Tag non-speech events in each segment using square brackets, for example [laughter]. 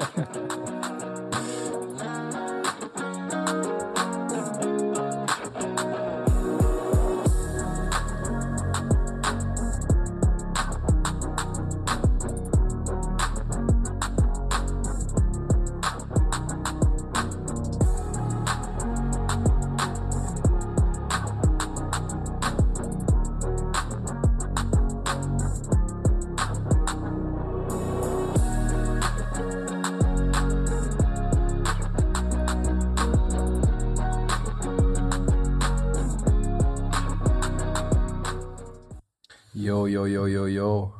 Ha ha ha. Yo, yo, yo,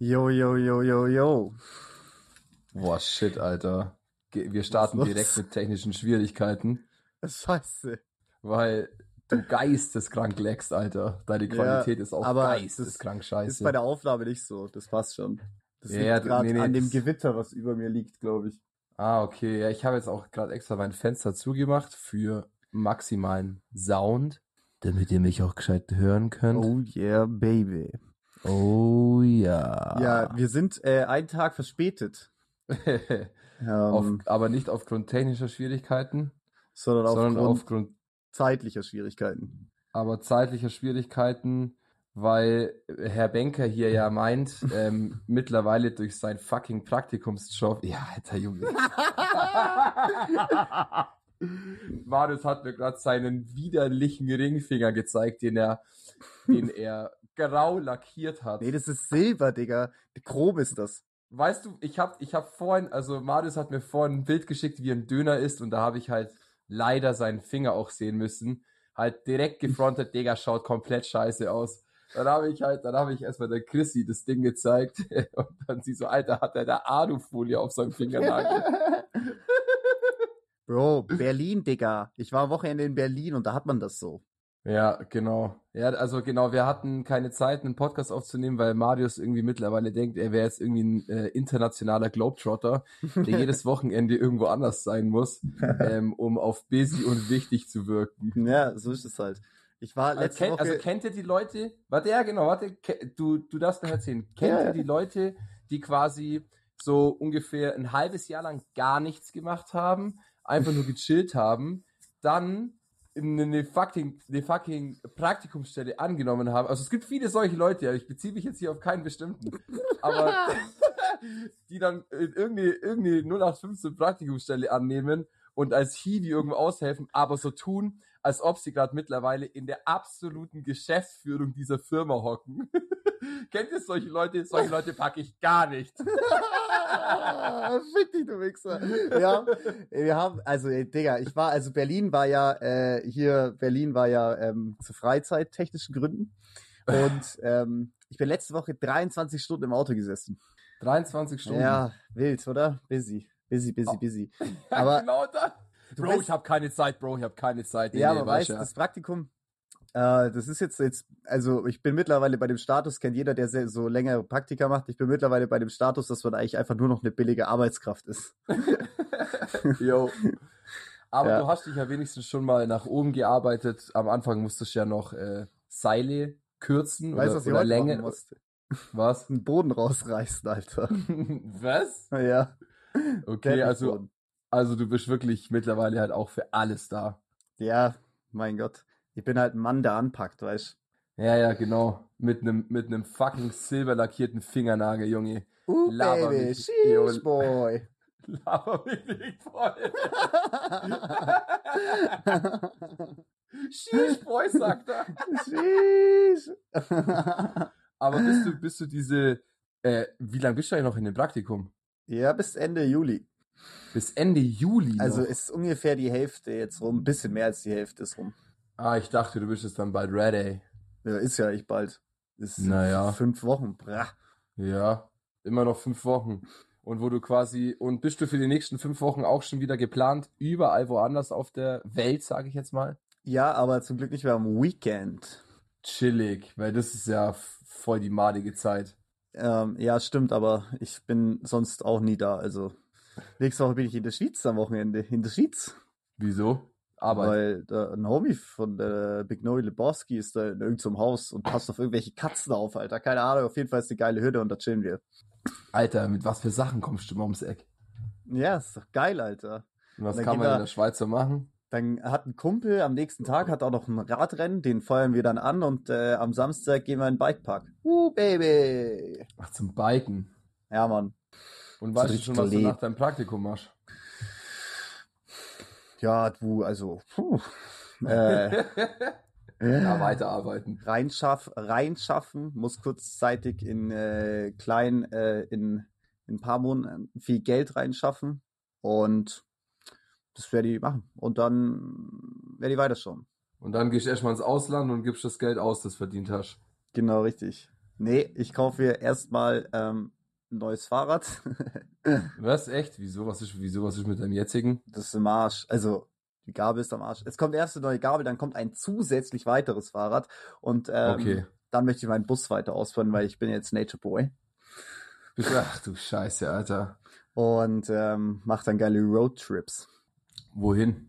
yo, yo. Yo, yo, yo. Boah, shit, Alter. Wir starten direkt mit technischen Schwierigkeiten, Scheiße. weil du geisteskrank leckst, Alter. Deine Ja, Qualität ist auch aber geisteskrank Ist scheiße. bei der Aufnahme nicht so. Das passt schon. Das Ja, liegt ja, gerade nee, nee, an dem Gewitter, was über mir liegt, glaube ich. Ah, okay. Ja, ich habe jetzt auch gerade extra mein Fenster zugemacht für maximalen Sound, damit ihr mich auch gescheit hören könnt. Oh yeah, baby. Oh ja. Ja, wir sind äh, einen Tag verspätet. [laughs] Ähm, Auf, aber nicht aufgrund technischer Schwierigkeiten, sondern aufgrund sondern aufgrund zeitlicher Schwierigkeiten. aber zeitlicher Schwierigkeiten, weil Herr Benker hier ja meint, ähm, [laughs] mittlerweile durch sein fucking Praktikumsjob. Ja, alter Junge. [laughs] Marius hat mir gerade seinen widerlichen Ringfinger gezeigt, den er, den er grau lackiert hat. Nee, das ist Silber, Digga. Chrom ist das. Weißt du, ich hab, ich hab vorhin, also Marius hat mir vorhin ein Bild geschickt, wie ein Döner ist, und da habe ich halt leider seinen Finger auch sehen müssen. Halt direkt gefrontet, Digga, schaut komplett scheiße aus. Dann habe ich halt, dann habe ich erstmal der Chrissy das Ding gezeigt [laughs] und dann sie so, Alter, hat er da Alufolie auf seinem Fingernagel. [laughs] Bro, [laughs] Berlin, Digga. Ich war am Wochenende in Berlin und da hat man das so. Ja, genau. Ja, also genau, wir hatten keine Zeit, einen Podcast aufzunehmen, weil Marius irgendwie mittlerweile denkt, er wäre jetzt irgendwie ein äh, internationaler Globetrotter, der [laughs] jedes Wochenende irgendwo anders sein muss, [laughs] ähm, um auf busy und wichtig zu wirken. Ja, so ist es halt. Ich war Also, letzte kennt, Woche. also kennt ihr die Leute? Warte, ja genau, warte, du, du darfst mir erzählen. Kennt Ja, ihr die Leute, die quasi so ungefähr ein halbes Jahr lang gar nichts gemacht haben, einfach nur gechillt haben, dann eine fucking, eine fucking Praktikumsstelle angenommen haben. Also es gibt viele solche Leute, ja, ich beziehe mich jetzt hier auf keinen bestimmten, aber [laughs] die dann in irgendeine, irgendeine 0815 Praktikumsstelle annehmen und als Hiwi irgendwo aushelfen, aber so tun, als ob sie gerade mittlerweile in der absoluten Geschäftsführung dieser Firma hocken. [laughs] [laughs] Kennt ihr solche Leute? Solche Leute packe ich gar nicht. [laughs] Fick dich, du Wichser. Ja, wir haben, also, ey, Digga, ich war, also Berlin war ja, äh, hier, Berlin war ja ähm, zu freizeittechnischen Gründen. Und [laughs] ähm, ich bin letzte Woche 23 Stunden im Auto gesessen. 23 Stunden. Ja, wild, oder? Busy. Busy, busy, busy. Aber, genau da. Bro, weißt- ich habe keine Zeit, Bro, ich habe keine Zeit. Nee, ja, nee, aber weißt ja. das Praktikum, äh, das ist jetzt, jetzt, also ich bin mittlerweile bei dem Status, kennt jeder, der sehr, so längere Praktika macht, ich bin mittlerweile bei dem Status, dass man eigentlich einfach nur noch eine billige Arbeitskraft ist. [laughs] Jo. Aber Ja. du hast dich ja wenigstens schon mal nach oben gearbeitet. Am Anfang musstest du ja noch äh, Seile kürzen Weißt du, oder, was oder Länge. Was? Den Boden rausreißen, Alter. [laughs] Was? Ja. Okay, also, also du bist wirklich mittlerweile halt auch für alles da. Ja, mein Gott. Ich bin halt ein Mann, der anpackt, weißt Ja, ja, genau. Mit einem mit einem fucking silberlackierten Fingernagel, Junge. Uh, Laber Baby, mich, Junge. boy. [laughs] Laber mich nicht voll. [laughs] Sheesh, Boy, sagt er. sheesh. Aber bist du, bist du diese, äh, wie lange bist du eigentlich noch in dem Praktikum? ja, bis Ende Juli. Bis Ende Juli. Also noch. ist ungefähr die Hälfte jetzt rum. Ein bisschen mehr als die Hälfte ist rum. Ah, ich dachte, du bist jetzt dann bald ready. Ja, ist ja echt bald. Ist Naja. fünf Wochen. Bra. Ja, immer noch fünf Wochen. Und wo du quasi, und bist du für die nächsten fünf Wochen auch schon wieder geplant, überall woanders auf der Welt, sage ich jetzt mal? Ja, aber zum Glück nicht mehr am Weekend. Chillig, weil das ist ja voll die madige Zeit. Ähm, ja, stimmt, aber ich bin sonst auch nie da. Also nächste Woche bin ich in der Schweiz am Wochenende. In der Schweiz. Wieso? Arbeit. Weil da, ein Homie von der Big Noe Lebowski ist da in irgendeinem Haus und passt auf irgendwelche Katzen auf, Alter. Keine Ahnung, auf jeden Fall ist eine geile Hütte und da chillen wir. Alter, mit was für Sachen kommst du immer ums Eck? Ja, ist doch geil, Alter. Und was Dann kann man wir- in der Schweiz so machen? Dann hat ein Kumpel am nächsten Tag hat auch noch ein Radrennen, den feuern wir dann an und äh, am Samstag gehen wir in den Bikepark. Uh, Baby! Ach, zum Biken. Ja, Mann. Und weißt du schon, was du nach deinem Praktikum machst? Ja, du, also, puh. [laughs] äh, ja, weiterarbeiten. reinschaff, reinschaffen, muss kurzzeitig in äh, klein, äh, in, in ein paar Monaten viel Geld reinschaffen und das werde ich machen. Und dann werde ich weiterschauen. Und dann gehst du erstmal ins Ausland und gibst das Geld aus, das verdient hast. Genau, richtig. Nee, ich kaufe mir erstmal ähm, ein neues Fahrrad. [laughs] Was? Echt? Wieso? Was ist, wieso? Was ist mit deinem jetzigen? Das ist im Arsch. Also, die Gabel ist am Arsch. Es kommt erst eine neue Gabel, dann kommt ein zusätzlich weiteres Fahrrad. Und ähm, Okay. dann möchte ich meinen Bus weiter ausbauen, weil ich bin jetzt Nature Boy. Ach du Scheiße, Alter. Und ähm, mache dann geile Roadtrips. Wohin?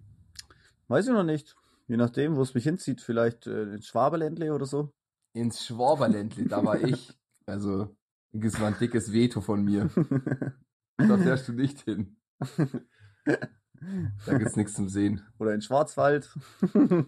Weiß ich noch nicht. Je nachdem, wo es mich hinzieht. Vielleicht äh, ins Schwaberländle oder so. Ins Schwaberländli, da war ich. [laughs] Also, das war ein dickes Veto von mir. [laughs] Da fährst du nicht hin. Da gibt's nichts zum Sehen. oder in Schwarzwald. [laughs]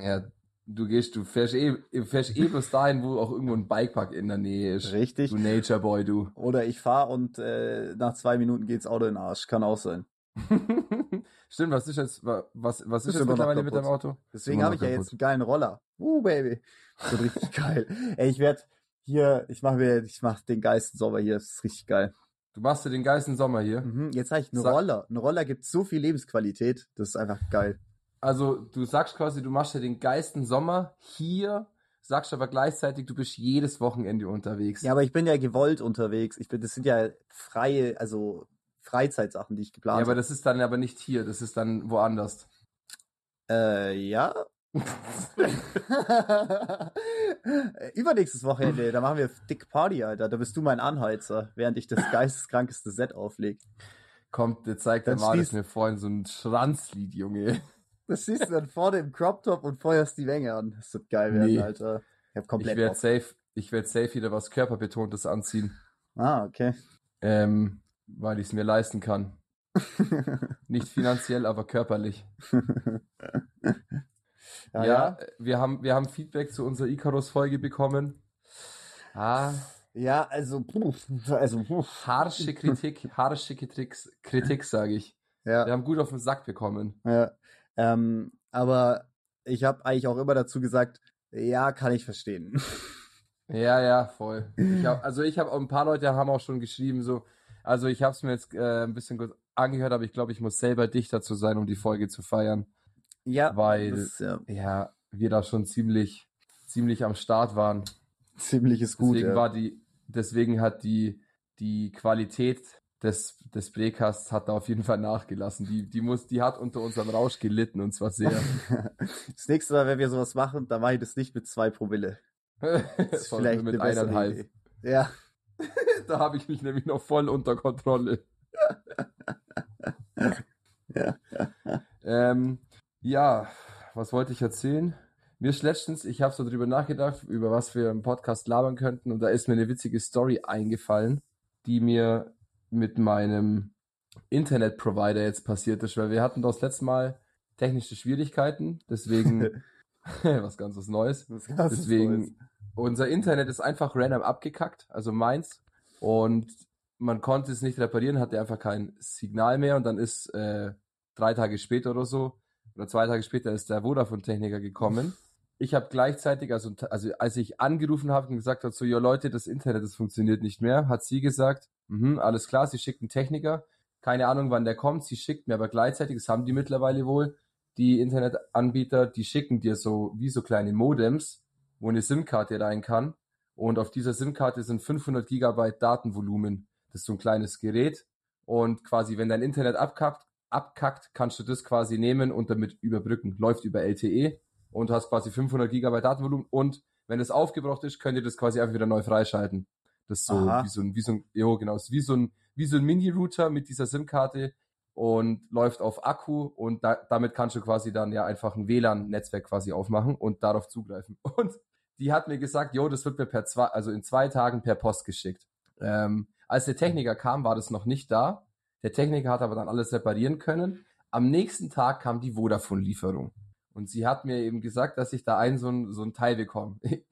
Ja, du gehst, du fährst eh, fährst eh bloß dahin, wo auch irgendwo ein Bikepark in der Nähe ist. Richtig. Du Nature Boy, du. Oder ich fahre und äh, nach zwei Minuten geht's Auto in den Arsch. Kann auch sein. [laughs] Stimmt, was ist jetzt, was, was ist Ist jetzt mittlerweile mit deinem. Auto? Deswegen habe ich ja jetzt einen geilen Roller. Uh, Baby. Das wird richtig geil. Ey, ich werde hier, ich mache mir, ich mache den geilsten Sommer hier. Das ist richtig geil. Du machst dir den geilsten Sommer hier. Mhm, jetzt habe ich einen Sag- Roller. Ein Roller gibt so viel Lebensqualität. Das ist einfach geil. Also, du sagst quasi, du machst dir den geilsten Sommer hier, sagst aber gleichzeitig, du bist jedes Wochenende unterwegs. Ja, aber ich bin ja gewollt unterwegs. Ich bin, das sind ja freie, also Freizeitsachen, die ich Ja, geplant aber habe. das ist dann aber nicht hier, das ist dann woanders. Äh, ja. [laughs] Übernächstes Wochenende, da machen wir dick Party, Alter. Da bist du mein Anheizer, während ich das [laughs] geisteskrankeste Set auflege. Kommt, jetzt zeigt der Dann Marius schließt- mir vorhin so ein Schranzlied, Junge. Das siehst du dann vorne im Crop Top und feuerst die Menge an. Das wird geil werden, Nee. Alter. Ich hab Ich komplett werde Bock. safe, ich werde safe wieder was körperbetontes anziehen, Ah, okay. ähm, weil ich es mir leisten kann. [laughs] Nicht finanziell, aber körperlich. Ja, Ja, ja. Wir, haben, wir haben Feedback zu unserer Icarus-Folge bekommen. Ah, Ja, also, puh, also, harsche Kritik, harsche Kritik, Kritik sage ich. Wir Ja, haben gut auf den Sack bekommen. ja. Ähm, aber ich habe eigentlich auch immer dazu gesagt, ja, kann ich verstehen. [laughs] Ja, ja, voll. Ich hab, also ich habe ein paar Leute haben auch schon geschrieben, so, also ich habe es mir jetzt äh, ein bisschen angehört, aber ich glaube, ich muss selber dichter zu sein, um die Folge zu feiern. Ja, Weil- das ist ja Ja, wir da schon ziemlich, ziemlich am Start waren. ziemliches Gut. Deswegen ja. war die, deswegen hat die, die Qualität des, des Brecasts hat da auf jeden Fall nachgelassen. Die, die muss, die hat unter unserem Rausch gelitten und zwar sehr. [laughs] Das nächste Mal, wenn wir sowas machen, dann mache ich das nicht mit zwei Promille. [laughs] Ist vielleicht mit eineinhalb. Idee. Ja, [laughs] Da habe ich mich nämlich noch voll unter Kontrolle. ja. Ähm, ja, was wollte ich erzählen? Mir ist letztens, ich habe so drüber nachgedacht, über was wir im Podcast labern könnten, und da ist mir eine witzige Story eingefallen, die mir mit meinem Internetprovider jetzt passiert ist, weil wir hatten das letzte Mal technische Schwierigkeiten, deswegen [laughs] [laughs] was ganz was Neues. Ist ganz Neues. Deswegen, unser Internet ist einfach random abgekackt, also meins. Und man konnte es nicht reparieren, hatte einfach kein Signal mehr. Und dann ist äh, drei Tage später oder so, oder zwei Tage später ist der Vodafone-Techniker gekommen. [laughs] Ich habe gleichzeitig, also, also als ich angerufen habe und gesagt habe, so, ja Leute, das Internet, das funktioniert nicht mehr, hat sie gesagt, mhm, alles klar, sie schickt einen Techniker. Keine Ahnung, wann der kommt. Sie schickt mir aber gleichzeitig, das haben die mittlerweile wohl, die Internetanbieter, die schicken dir so wie so kleine Modems, wo eine SIM-Karte rein kann. Und auf dieser SIM-Karte sind 500 Gigabyte Datenvolumen. Das ist so ein kleines Gerät. Und quasi, wenn dein Internet abkackt, abkackt, kannst du das quasi nehmen und damit überbrücken. Läuft über LTE und hast quasi 500 Gigabyte Datenvolumen. Und wenn es aufgebraucht ist, könnt ihr das quasi einfach wieder neu freischalten. Das ist so Aha. wie so ein, wie so ein, jo, genau, wie so ein, wie so ein Mini-Router mit dieser SIM-Karte und läuft auf Akku und da, damit kannst du quasi dann ja einfach ein WLAN-Netzwerk quasi aufmachen und darauf zugreifen. [laughs] Und die hat mir gesagt, jo, das wird mir per zwei, also in zwei Tagen per Post geschickt. Ähm, als der Techniker kam, war das noch nicht da. Der Techniker hat aber dann alles reparieren können. Am nächsten Tag kam die Vodafone-Lieferung. Und sie hat mir eben gesagt, dass ich da ein so ein, so ein Teil bekomme. [laughs]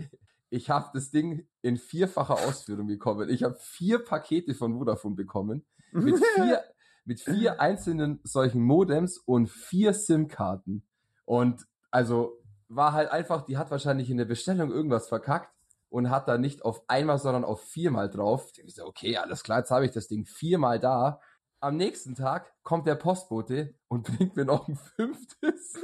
Ich habe das Ding in vierfacher Ausführung bekommen. Ich habe vier Pakete von Vodafone bekommen. Mit [laughs] vier, mit vier einzelnen solchen Modems und vier SIM-Karten. Und also war halt einfach, die hat wahrscheinlich in der Bestellung irgendwas verkackt und hat da nicht auf einmal, sondern auf viermal drauf. Ich so, okay, alles klar, jetzt habe ich das Ding viermal da. Am nächsten Tag kommt der Postbote und [laughs] bringt mir noch ein fünftes. [laughs]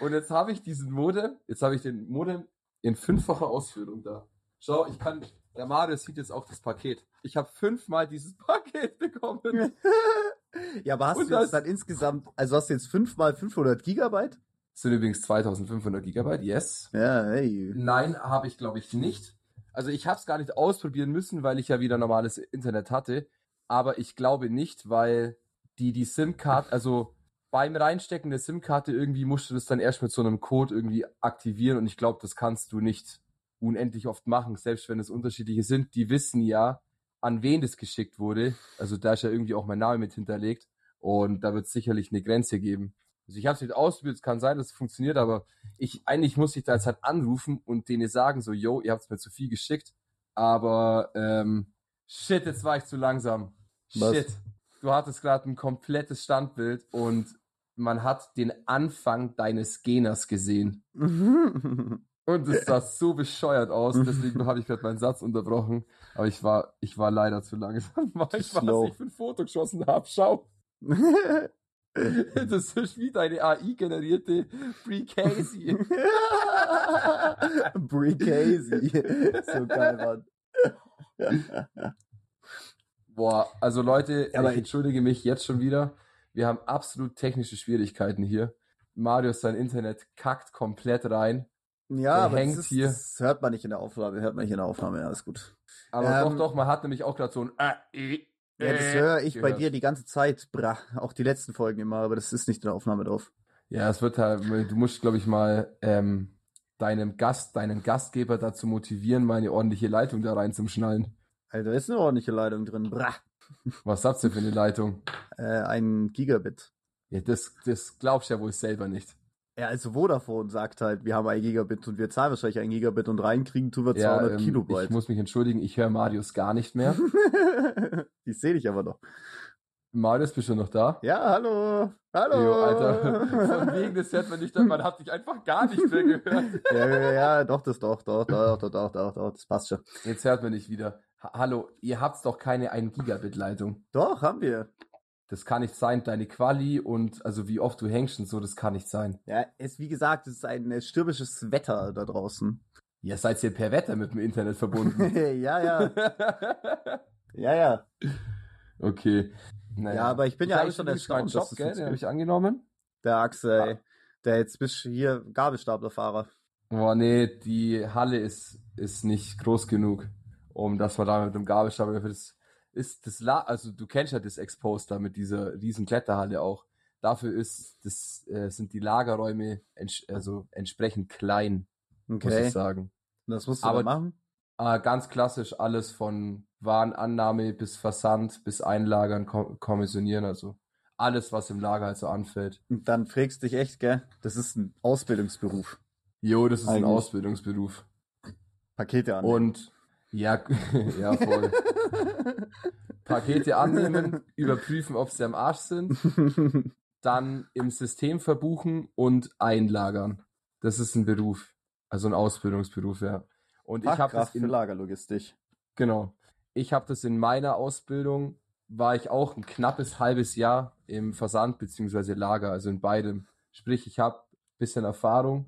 und jetzt habe ich diesen Modem, jetzt habe ich den Modem in fünffacher Ausführung da. Schau, ich kann, der Marius sieht jetzt auch das Paket. Ich habe fünfmal dieses [laughs] Paket bekommen. ja, aber hast Und du jetzt das- dann insgesamt, also hast du jetzt fünfmal 500 Gigabyte? Das sind übrigens 2500 Gigabyte, yes. Ja, hey. Nein, habe ich glaube ich nicht. Also ich habe es gar nicht ausprobieren müssen, weil ich ja wieder normales Internet hatte. Aber ich glaube nicht, weil die die SIM-Karte, also beim Reinstecken der SIM-Karte irgendwie musst du das dann erst mit so einem Code irgendwie aktivieren und ich glaube, das kannst du nicht unendlich oft machen, selbst wenn es unterschiedliche sind. Die wissen ja, an wen das geschickt wurde. Also da ist ja irgendwie auch mein Name mit hinterlegt und da wird es sicherlich eine Grenze geben. Also ich habe es nicht ausprobiert, es kann sein, dass es funktioniert, aber ich eigentlich muss ich da jetzt halt anrufen und denen sagen so, yo, ihr habt es mir zu viel geschickt, aber ähm, shit, jetzt war ich zu langsam. Was? Shit, du hattest gerade ein komplettes Standbild und man hat den Anfang deines Geners gesehen. [laughs] Und es sah so bescheuert aus, [laughs] deswegen habe ich gerade meinen Satz unterbrochen. Aber ich war, ich war leider zu langsam, [laughs] ich was Slow. ich für ein Foto geschossen habe. Schau, [laughs] das ist wie deine AI-generierte Free Casey. Brie [laughs] Casey. so geil, Mann. Boah, also Leute, Aber ich entschuldige mich jetzt schon wieder. Wir haben absolut technische Schwierigkeiten hier. Marius, sein Internet kackt komplett rein. Ja, Der aber hängt das, ist, hier. das hört man nicht in der Aufnahme, hört man nicht in der Aufnahme, ja, ist gut. Aber Ähm, doch, doch, man hat nämlich auch gerade so ein äh, Ja, das äh höre ich bei dir die ganze Zeit, bra. Auch die letzten Folgen immer, aber das ist nicht in der Aufnahme drauf. Ja, es wird halt, du musst, glaube ich, mal ähm, deinem Gast, deinen Gastgeber dazu motivieren, mal eine ordentliche Leitung da rein zum Schnallen. Alter, da ist eine ordentliche Leitung drin, bra. [laughs] Was habt ihr für eine Leitung? Äh, ein Gigabit. Ja, das, das glaubst du ja wohl selber nicht. Ja, also Vodafone sagt halt, wir haben ein Gigabit und wir zahlen wahrscheinlich ein Gigabit und reinkriegen tun wir Ja, 200 ähm, Kilobyte. ich muss mich entschuldigen, ich höre Marius gar nicht mehr. [laughs] ich sehe dich aber noch. Marius, bist du noch da? Ja, hallo. Hallo. Jo, Alter. [laughs] Von wegen, das hört man nicht, man hat dich einfach gar nicht mehr gehört. [laughs] ja, ja, ja, doch, das doch, doch, doch, doch, doch, doch, doch, das passt schon. Jetzt hört man nicht wieder. Ha Hallo, ihr habt doch keine 1 Gigabit Leitung. Doch, haben wir. Das kann nicht sein. Deine Quali und also wie oft du hängst und so, das kann nicht sein. Ja, es, wie gesagt, es ist ein äh, stürmisches Wetter da draußen. Ihr seid ihr per Wetter mit dem Internet verbunden. [laughs] ja, ja, [laughs] ja, ja. okay. Naja. Ja, aber ich bin ja hab eigentlich schon erstaunt, Job, gell? Den habe ich angenommen. Der Axel, Ah. ey, der jetzt bist du hier Gabelstaplerfahrer. Boah, nee, die Halle ist, ist nicht groß genug, um dass man da mit dem Gabelstapler das ist das La also du kennst ja das Exposed da mit dieser riesen Kletterhalle auch. Dafür ist das äh, sind die Lagerräume ents also entsprechend klein, muss Okay. ich sagen. Und das musst du Aber- machen? Äh, ganz klassisch alles von Warenannahme bis Versand bis Einlagern, kom kommissionieren, also alles, was im Lager halt so anfällt. Und dann fragst du dich echt, gell? Das ist ein Ausbildungsberuf. Jo, das ist ein Eigentlich. Ausbildungsberuf. Pakete annehmen. Und ja, [laughs] ja, voll. Pakete annehmen, überprüfen, ob sie am Arsch sind, dann im System verbuchen und einlagern. Das ist ein Beruf, also ein Ausbildungsberuf, ja. Und ich habe das Fachkraft für in, Lagerlogistik. genau, ich habe das in meiner Ausbildung, war ich auch ein knappes halbes Jahr im Versand beziehungsweise Lager, also in beidem. Sprich, ich habe bisschen Erfahrung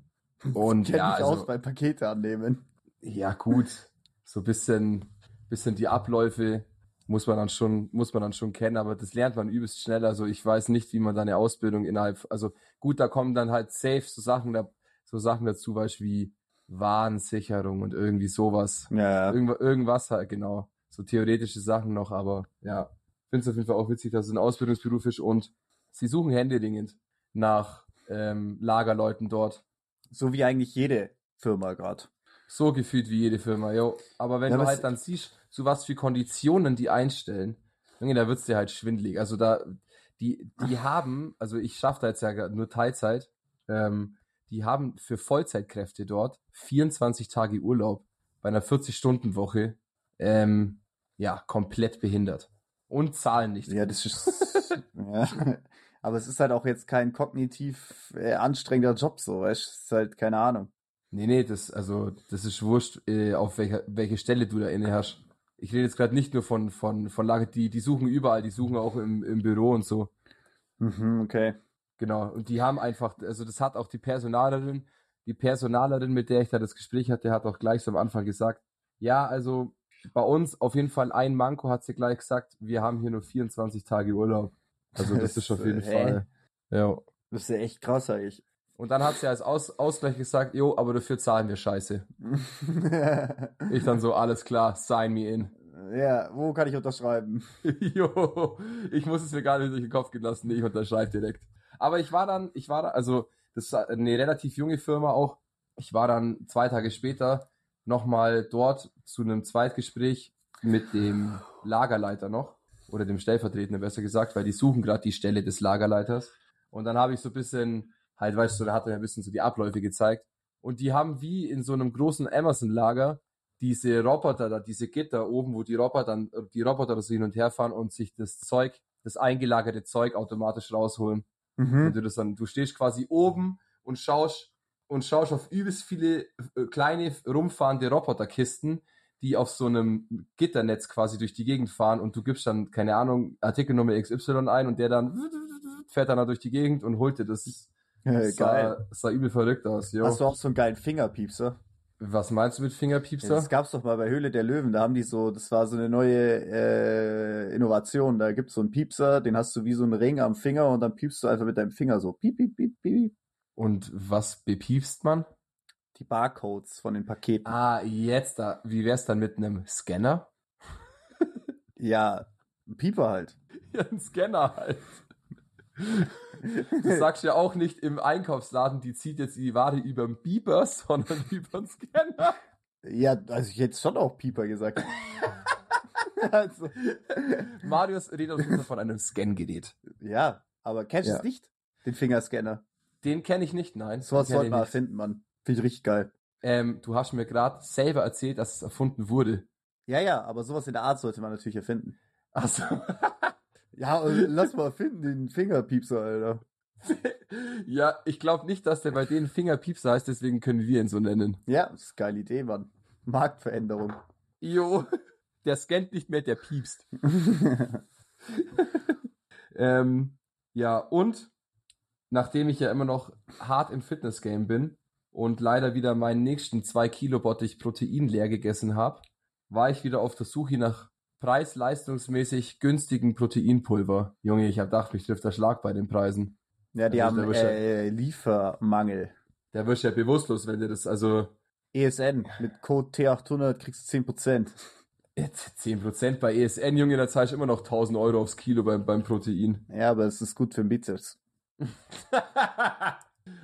und Kenn ja, mich also, aus bei Pakete annehmen. ja, gut. So ein bisschen, bisschen die Abläufe muss man dann schon, muss man dann schon kennen, aber das lernt man übelst schnell. Also ich weiß nicht, wie man da eine Ausbildung innerhalb, also gut, da kommen dann halt safe so Sachen, da, so Sachen dazu, Beispiel wie Warensicherung und irgendwie sowas. Ja, Irgendwas, irgendwas halt, genau. So theoretische Sachen noch, aber ja, finde es auf jeden Fall auch witzig, dass es ein Ausbildungsberuf ist und sie suchen händeringend nach ähm, Lagerleuten dort. So wie eigentlich jede Firma gerade. So gefühlt wie jede Firma, jo. Aber wenn Ja, du halt es- dann siehst, zu was für Konditionen die einstellen, Junge, da wird's dir halt schwindelig. Also da, die, die haben, also ich schaffe da jetzt ja nur Teilzeit, ähm, die haben für Vollzeitkräfte dort 24 Tage Urlaub bei einer 40-Stunden-Woche, ähm, ja, komplett behindert. Und zahlen nicht. Ja, das ist. [laughs] ja. Aber es ist halt auch jetzt kein kognitiv äh, anstrengender Job, so, weißt du? Es ist halt keine Ahnung. Nee, nee, das, also, das ist wurscht, äh, auf welcher, welche Stelle du da inne hast. Ich rede jetzt gerade nicht nur von, von, von Lager, die, die suchen überall, die suchen auch im, im Büro und so. Mhm, okay. Genau. Und die haben einfach, also das hat auch die Personalerin, die Personalerin, mit der ich da das Gespräch hatte, hat auch gleich so am Anfang gesagt, ja, also bei uns auf jeden Fall ein Manko, hat sie gleich gesagt, wir haben hier nur 24 Tage Urlaub. Also das ist auf jeden Hä? Fall. Ja. Das ist ja echt krass eigentlich. Und dann hat sie als Aus Ausgleich gesagt, jo, aber dafür zahlen wir scheiße. [laughs] Ich dann so, alles klar, sign me in. ja, wo kann ich unterschreiben? [laughs] jo, ich muss es mir gar nicht durch den Kopf gehen lassen, nee, ich unterschreibe direkt. Aber ich war dann, ich war da, also das ist eine relativ junge Firma auch. Ich war dann zwei Tage später nochmal dort zu einem Zweitgespräch mit dem Lagerleiter noch oder dem Stellvertretenden besser gesagt, weil die suchen gerade die Stelle des Lagerleiters. Und dann habe ich so ein bisschen, halt, weißt du, da hat er ein bisschen so die Abläufe gezeigt. Und die haben wie in so einem großen Amazon-Lager diese Roboter da, diese Gitter oben, wo die Roboter dann, die Roboter so hin und her fahren und sich das Zeug, das eingelagerte Zeug automatisch rausholen. Mhm. du das dann, du stehst quasi oben und schaust und schaust auf übelst viele äh, kleine rumfahrende Roboterkisten, die auf so einem Gitternetz quasi durch die Gegend fahren und du gibst dann, keine Ahnung, Artikelnummer XY ein und der dann fährt dann da durch die Gegend und holt dir das. Äh, sah, geil. sah übel verrückt aus, jo. Hast du auch so einen geilen Fingerpiepser? Was meinst du mit Ja, Fingerpiepser? das gab's doch mal bei Höhle der Löwen. Da haben die so, das war so eine neue äh, Innovation. Da gibt's so einen Piepser, den hast du wie so einen Ring am Finger und dann piepst du einfach mit deinem Finger so piep, piep, piep, piep. Und was bepiepst man? Die Barcodes von den Paketen. Ah, jetzt da. Wie wär's dann mit einem Scanner? [laughs] Ja, ein Pieper halt. [laughs] Ja, ein Scanner halt. Du sagst ja auch nicht im Einkaufsladen, die zieht jetzt die Ware über den Beeper, [laughs] sondern über den Scanner. Ja, also ich hätte schon auch Pieper gesagt. [laughs] also, Marius redet auf jeden Fall von einem Scan-Gerät. ja, aber kennst du Ja. es nicht? Den Fingerscanner. Den kenne ich nicht, nein. So was ich nicht. erfinden, Mann. Finde ich richtig geil. Ähm, du hast mir gerade selber erzählt, dass es erfunden wurde. Ja, ja, aber sowas in der Art sollte man natürlich erfinden. Also, [laughs] Ja, lass mal erfinden, den Fingerpiepser, Alter. [laughs] ja, ich glaube nicht, dass der bei denen Fingerpiepser heißt, deswegen können wir ihn so nennen. Ja, das ist eine geile Idee, Mann. Marktveränderung. Jo, [laughs] der scannt nicht mehr, der piepst. [laughs] Ähm, ja, und nachdem ich ja immer noch hart im Fitness-Game bin und leider wieder meinen nächsten 2 Kilo Bottich Protein leer gegessen habe, war ich wieder auf der Suche nach preis-leistungsmäßig günstigen Proteinpulver. Junge, ich hab gedacht, mich trifft der Schlag bei den Preisen. ja, die Also, haben äh, Liefermangel. Der wirst ja bewusstlos, wenn dir das, also ESN mit Code T800 kriegst du 10%. jetzt 10% bei ESN, Junge, da zahlst du immer noch 1000 Euro aufs Kilo beim, beim Protein. Ja, aber es ist gut für den Bizeps. [laughs]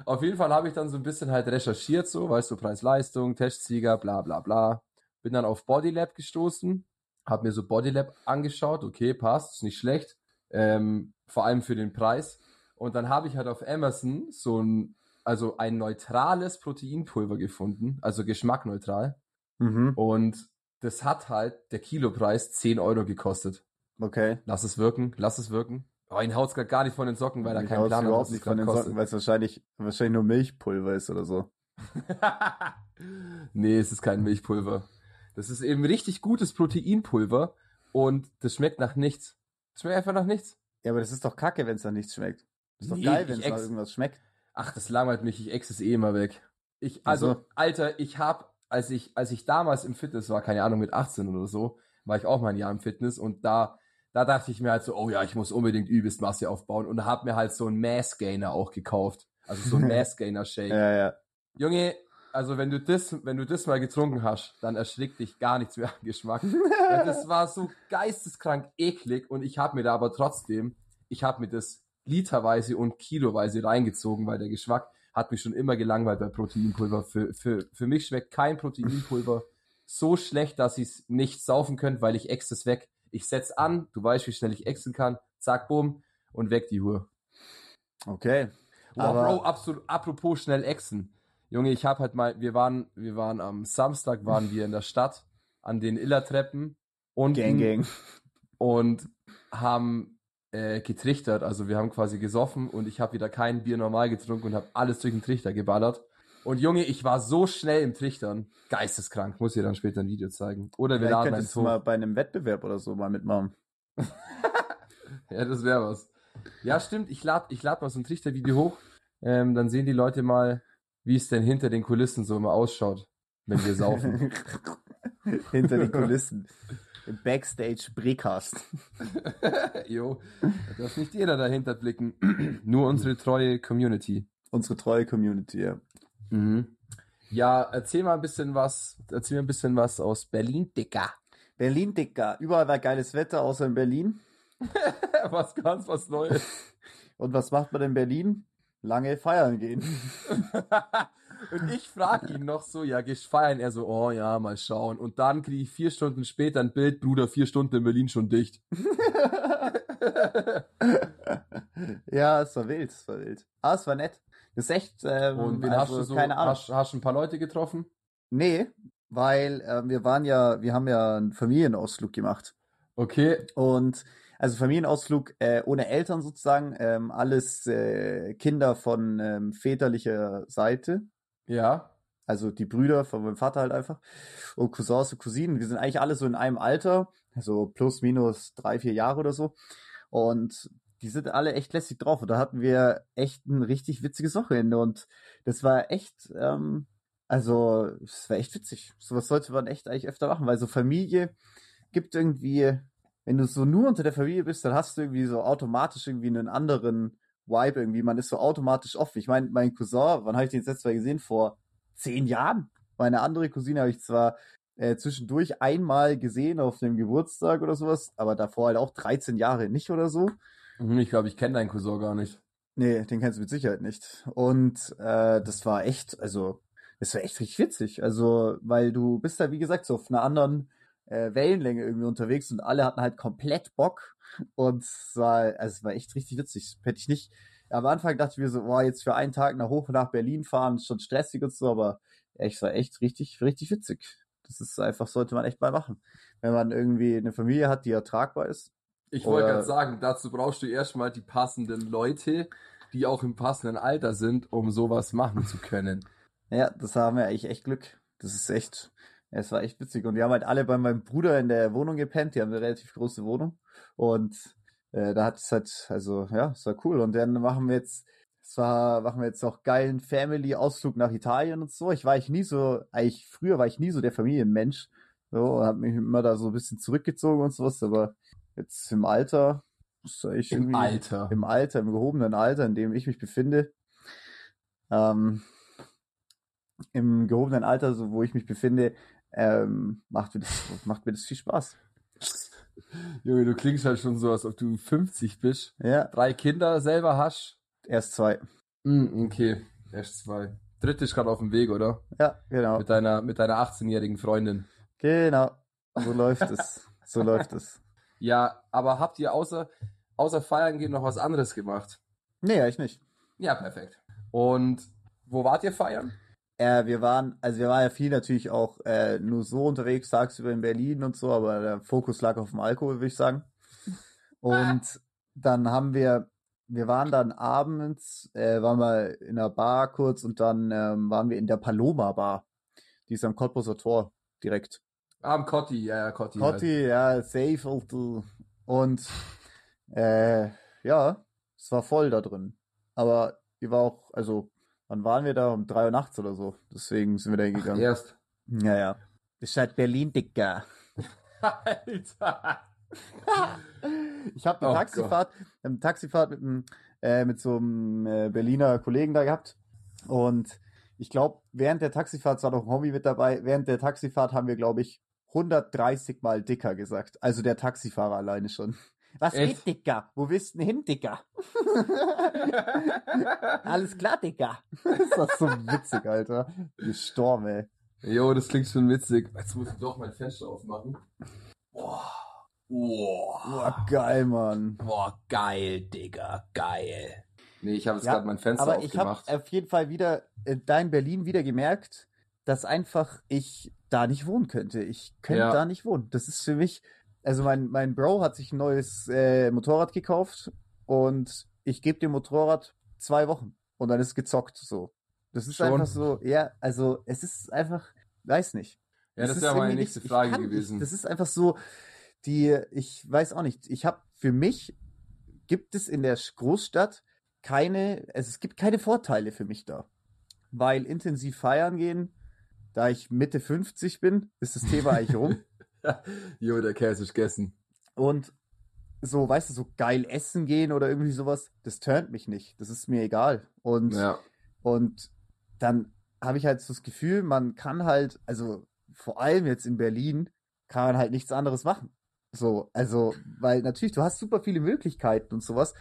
Auf jeden Fall habe ich dann so ein bisschen halt recherchiert, so, weißt du, Preis-Leistung, Testsieger, bla bla bla. Bin dann auf Bodylab gestoßen, habe mir so Bodylab angeschaut, okay, passt, ist nicht schlecht, ähm, vor allem für den Preis. Und dann habe ich halt auf Amazon so ein, also ein neutrales Proteinpulver gefunden, also geschmackneutral. Mhm. Und das hat halt der Kilopreis 10 Euro gekostet. Okay. Lass es wirken, lass es wirken. Oh, ihn haut's gar nicht von den Socken, weil er keinen Plan hat, was nicht von den kostet. Socken, weil es wahrscheinlich, wahrscheinlich nur Milchpulver ist oder so. [laughs] nee, es ist kein Milchpulver. Das ist eben richtig gutes Proteinpulver und das schmeckt nach nichts. Das schmeckt einfach nach nichts. Ja, aber das ist doch kacke, wenn es dann nichts schmeckt. Das ist doch Nee, geil, wenn es nach irgendwas schmeckt. Ach, das langweilt mich, ich ex es eh immer weg. Ich, also, Wieso? Alter, ich hab, als ich, als ich damals im Fitness war, keine Ahnung, mit 18 oder so, war ich auch mal ein Jahr im Fitness und da, da dachte ich mir halt so, oh ja, ich muss unbedingt übelst Masse aufbauen und hab mir halt so einen Mass Gainer auch gekauft. Also so einen [laughs] Mass Gainer Shake. Ja, ja. Junge, also wenn du das, wenn du das mal getrunken hast, dann erschrickt dich gar nichts mehr am Geschmack. [laughs] Das war so geisteskrank eklig und ich habe mir da aber trotzdem, ich habe mir das literweise und kiloweise reingezogen, weil der Geschmack hat mich schon immer gelangweilt bei Proteinpulver. Für, für, für mich schmeckt kein Proteinpulver so schlecht, dass ich es nicht saufen könnte, weil ich ex es weg. Ich setz an, du weißt, wie schnell ich exen kann, zack, bumm, und weg die Uhr. Okay. Wow, Aber- Bro, absolut, apropos schnell exen. Junge, ich hab halt mal, wir waren, wir waren am Samstag, waren wir in der Stadt an den Illertreppen und, Gang, gang. und haben äh, getrichtert. Also wir haben quasi gesoffen und ich habe wieder kein Bier normal getrunken und habe alles durch den Trichter geballert. Und Junge, ich war so schnell im Trichtern. Geisteskrank. Muss ich dir dann später ein Video zeigen. Oder wir Vielleicht laden könntest du mal bei einem Wettbewerb oder so mal mitmachen. [laughs] Ja, das wäre was. Ja, stimmt. Ich lade ich lad mal so ein Trichtervideo hoch. Ähm, dann sehen die Leute mal, wie es denn hinter den Kulissen so immer ausschaut, wenn wir saufen. [laughs] Hinter den Kulissen. Backstage Brecast. [laughs] jo, da darf nicht jeder dahinter blicken. [clears throat] Nur unsere treue Community. Unsere treue Community, ja. Mhm. Ja, erzähl mal ein bisschen was, erzähl mir ein bisschen was aus Berlin, Dicker. Berlin, Dicker. Überall war geiles Wetter, außer in Berlin. [laughs] was ganz was Neues. Und was macht man in Berlin? Lange feiern gehen. [laughs] Und ich frage ihn noch so, ja, gehst feiern? Er so, oh ja, mal schauen. Und dann kriege ich vier Stunden später ein Bild, Bruder, vier Stunden in Berlin schon dicht. [laughs] ja, es war wild, es war wild. Ah, es war nett. Das ist echt, ähm, Und wen also, hast du so, keine Ahnung. hast, hast du ein paar Leute getroffen? Nee, weil ähm, wir waren ja, wir haben ja einen Familienausflug gemacht. Okay, Und also Familienausflug äh, ohne Eltern sozusagen, ähm, alles äh, Kinder von ähm, väterlicher Seite, ja. also die Brüder von meinem Vater halt einfach und Cousins und Cousinen. Wir sind eigentlich alle so in einem Alter, so plus minus drei, vier Jahre oder so. Und die sind alle echt lässig drauf. Und da hatten wir echt ein richtig witziges Wochenende. Und das war echt, ähm, also es war echt witzig. Sowas sollte man echt eigentlich öfter machen, weil so Familie gibt irgendwie, wenn du so nur unter der Familie bist, dann hast du irgendwie so automatisch irgendwie einen anderen Vibe irgendwie. Man ist so automatisch offen. Ich meine, mein Cousin, wann habe ich den jetzt letztes Mal gesehen? Vor zehn Jahren. Meine andere Cousine habe ich zwar äh, zwischendurch einmal gesehen auf dem Geburtstag oder sowas, aber davor halt auch 13 Jahre nicht oder so. Mhm, Ich glaube, ich kenne deinen Cousin gar nicht. Nee, den kennst du mit Sicherheit nicht. Und äh, das war echt, also, das war echt richtig witzig. Also, weil du bist da, wie gesagt, so auf einer anderen äh, Wellenlänge irgendwie unterwegs und alle hatten halt komplett Bock. Und es war, also es war echt richtig witzig. Hätte ich nicht. Am Anfang dachte ich mir so, boah, jetzt für einen Tag nach hoch nach Berlin fahren, ist schon stressig und so, aber echt, es war echt richtig, richtig witzig. Das ist einfach, sollte man echt mal machen. Wenn man irgendwie eine Familie hat, die ertragbar ist. Ich wollte gerade sagen, dazu brauchst du erstmal die passenden Leute, die auch im passenden Alter sind, um sowas machen zu können. Ja, das haben wir eigentlich echt Glück. Das ist echt, es war echt witzig. Und wir haben halt alle bei meinem Bruder in der Wohnung gepennt. Die haben eine relativ große Wohnung. Und äh, da hat es halt, also ja, es war cool. Und dann machen wir jetzt, es war, machen wir jetzt auch geilen Family-Ausflug nach Italien und so. Ich war ich nie so, eigentlich früher war ich nie so der Familienmensch. So, habe mich immer da so ein bisschen zurückgezogen und sowas. Aber jetzt im Alter, ist eigentlich Im Alter. im Alter, im gehobenen Alter, in dem ich mich befinde, ähm, im gehobenen Alter, so wo ich mich befinde, ähm, macht, mir das, macht mir das viel Spaß. [laughs] Junge, du klingst halt schon so, als ob du 50 bist. Ja, Drei Kinder selber hast. erst zwei. Hm, okay, erst zwei. Dritte ist gerade auf dem Weg, oder? Ja, genau. Mit deiner, mit deiner 18-jährigen Freundin. Genau. So läuft es. So läuft es. Ja, aber habt ihr außer, außer Feiern gehen noch was anderes gemacht? Nee, eigentlich nicht. Ja, perfekt. Und wo wart ihr feiern? Äh, wir waren, also wir waren ja viel natürlich auch äh, nur so unterwegs, tagsüber in Berlin und so, aber der Fokus lag auf dem Alkohol, würde ich sagen. Und dann haben wir, wir waren dann abends, äh, waren wir in einer Bar kurz und dann ähm, waren wir in der Paloma Bar. Die ist am Cottbuser Tor direkt. Am Cotti, ja, ja, Cotti. halt. Cotti, ja, safe, Alter. Und äh, ja, es war voll da drin. Aber die war auch, also, wann waren wir da? Um drei Uhr nachts oder so. Deswegen sind wir da hingegangen. Erst. Ja, ja. Ist halt Berlin, Dicker. [laughs] Alter. Ich habe eine Oh Taxifahrt, eine Taxifahrt mit, einem, äh, mit so einem äh, Berliner Kollegen da gehabt. Und Ich glaube, während der Taxifahrt war noch ein Hobby mit dabei. Während der Taxifahrt haben wir, glaube ich, 130 Mal dicker gesagt. Also der Taxifahrer alleine schon. Was Echt? geht, Dicker? Wo willst du denn hin, Dicker? [laughs] Alles klar, Dicker. Das war so witzig, Alter. Gestorben, ey. Jo, das klingt schon witzig. Jetzt muss ich doch mein Fenster aufmachen. Boah. Boah. Boah, geil, Mann. Boah, geil, Digga, geil. Nee, ich habe jetzt Ja, gerade mein Fenster Aber ich habe auf jeden Fall wieder äh, da in Berlin wieder gemerkt, dass einfach ich da nicht wohnen könnte. Ich könnte Ja. da nicht wohnen. Das ist für mich, also mein, mein Bro hat sich ein neues äh, Motorrad gekauft und ich gebe dem Motorrad zwei Wochen und dann ist gezockt so. Das ist Schon? einfach so, ja, also es ist einfach, weiß nicht. ja, das ist wäre meine nächste ich Frage kann gewesen. Das ist einfach so, die, ich weiß auch nicht, ich habe für mich, gibt es in der Großstadt keine, also es gibt keine Vorteile für mich da. Weil intensiv feiern gehen, da ich Mitte 50 bin, ist das Thema eigentlich rum. [laughs] [laughs] jo, der Käse ist gegessen. Und so, weißt du, so geil essen gehen oder irgendwie sowas, das turnt mich nicht. Das ist mir egal. Und Ja. Und dann habe ich halt so das Gefühl, man kann halt, also vor allem jetzt in Berlin, kann man halt nichts anderes machen. So, also, weil natürlich, du hast super viele Möglichkeiten und sowas,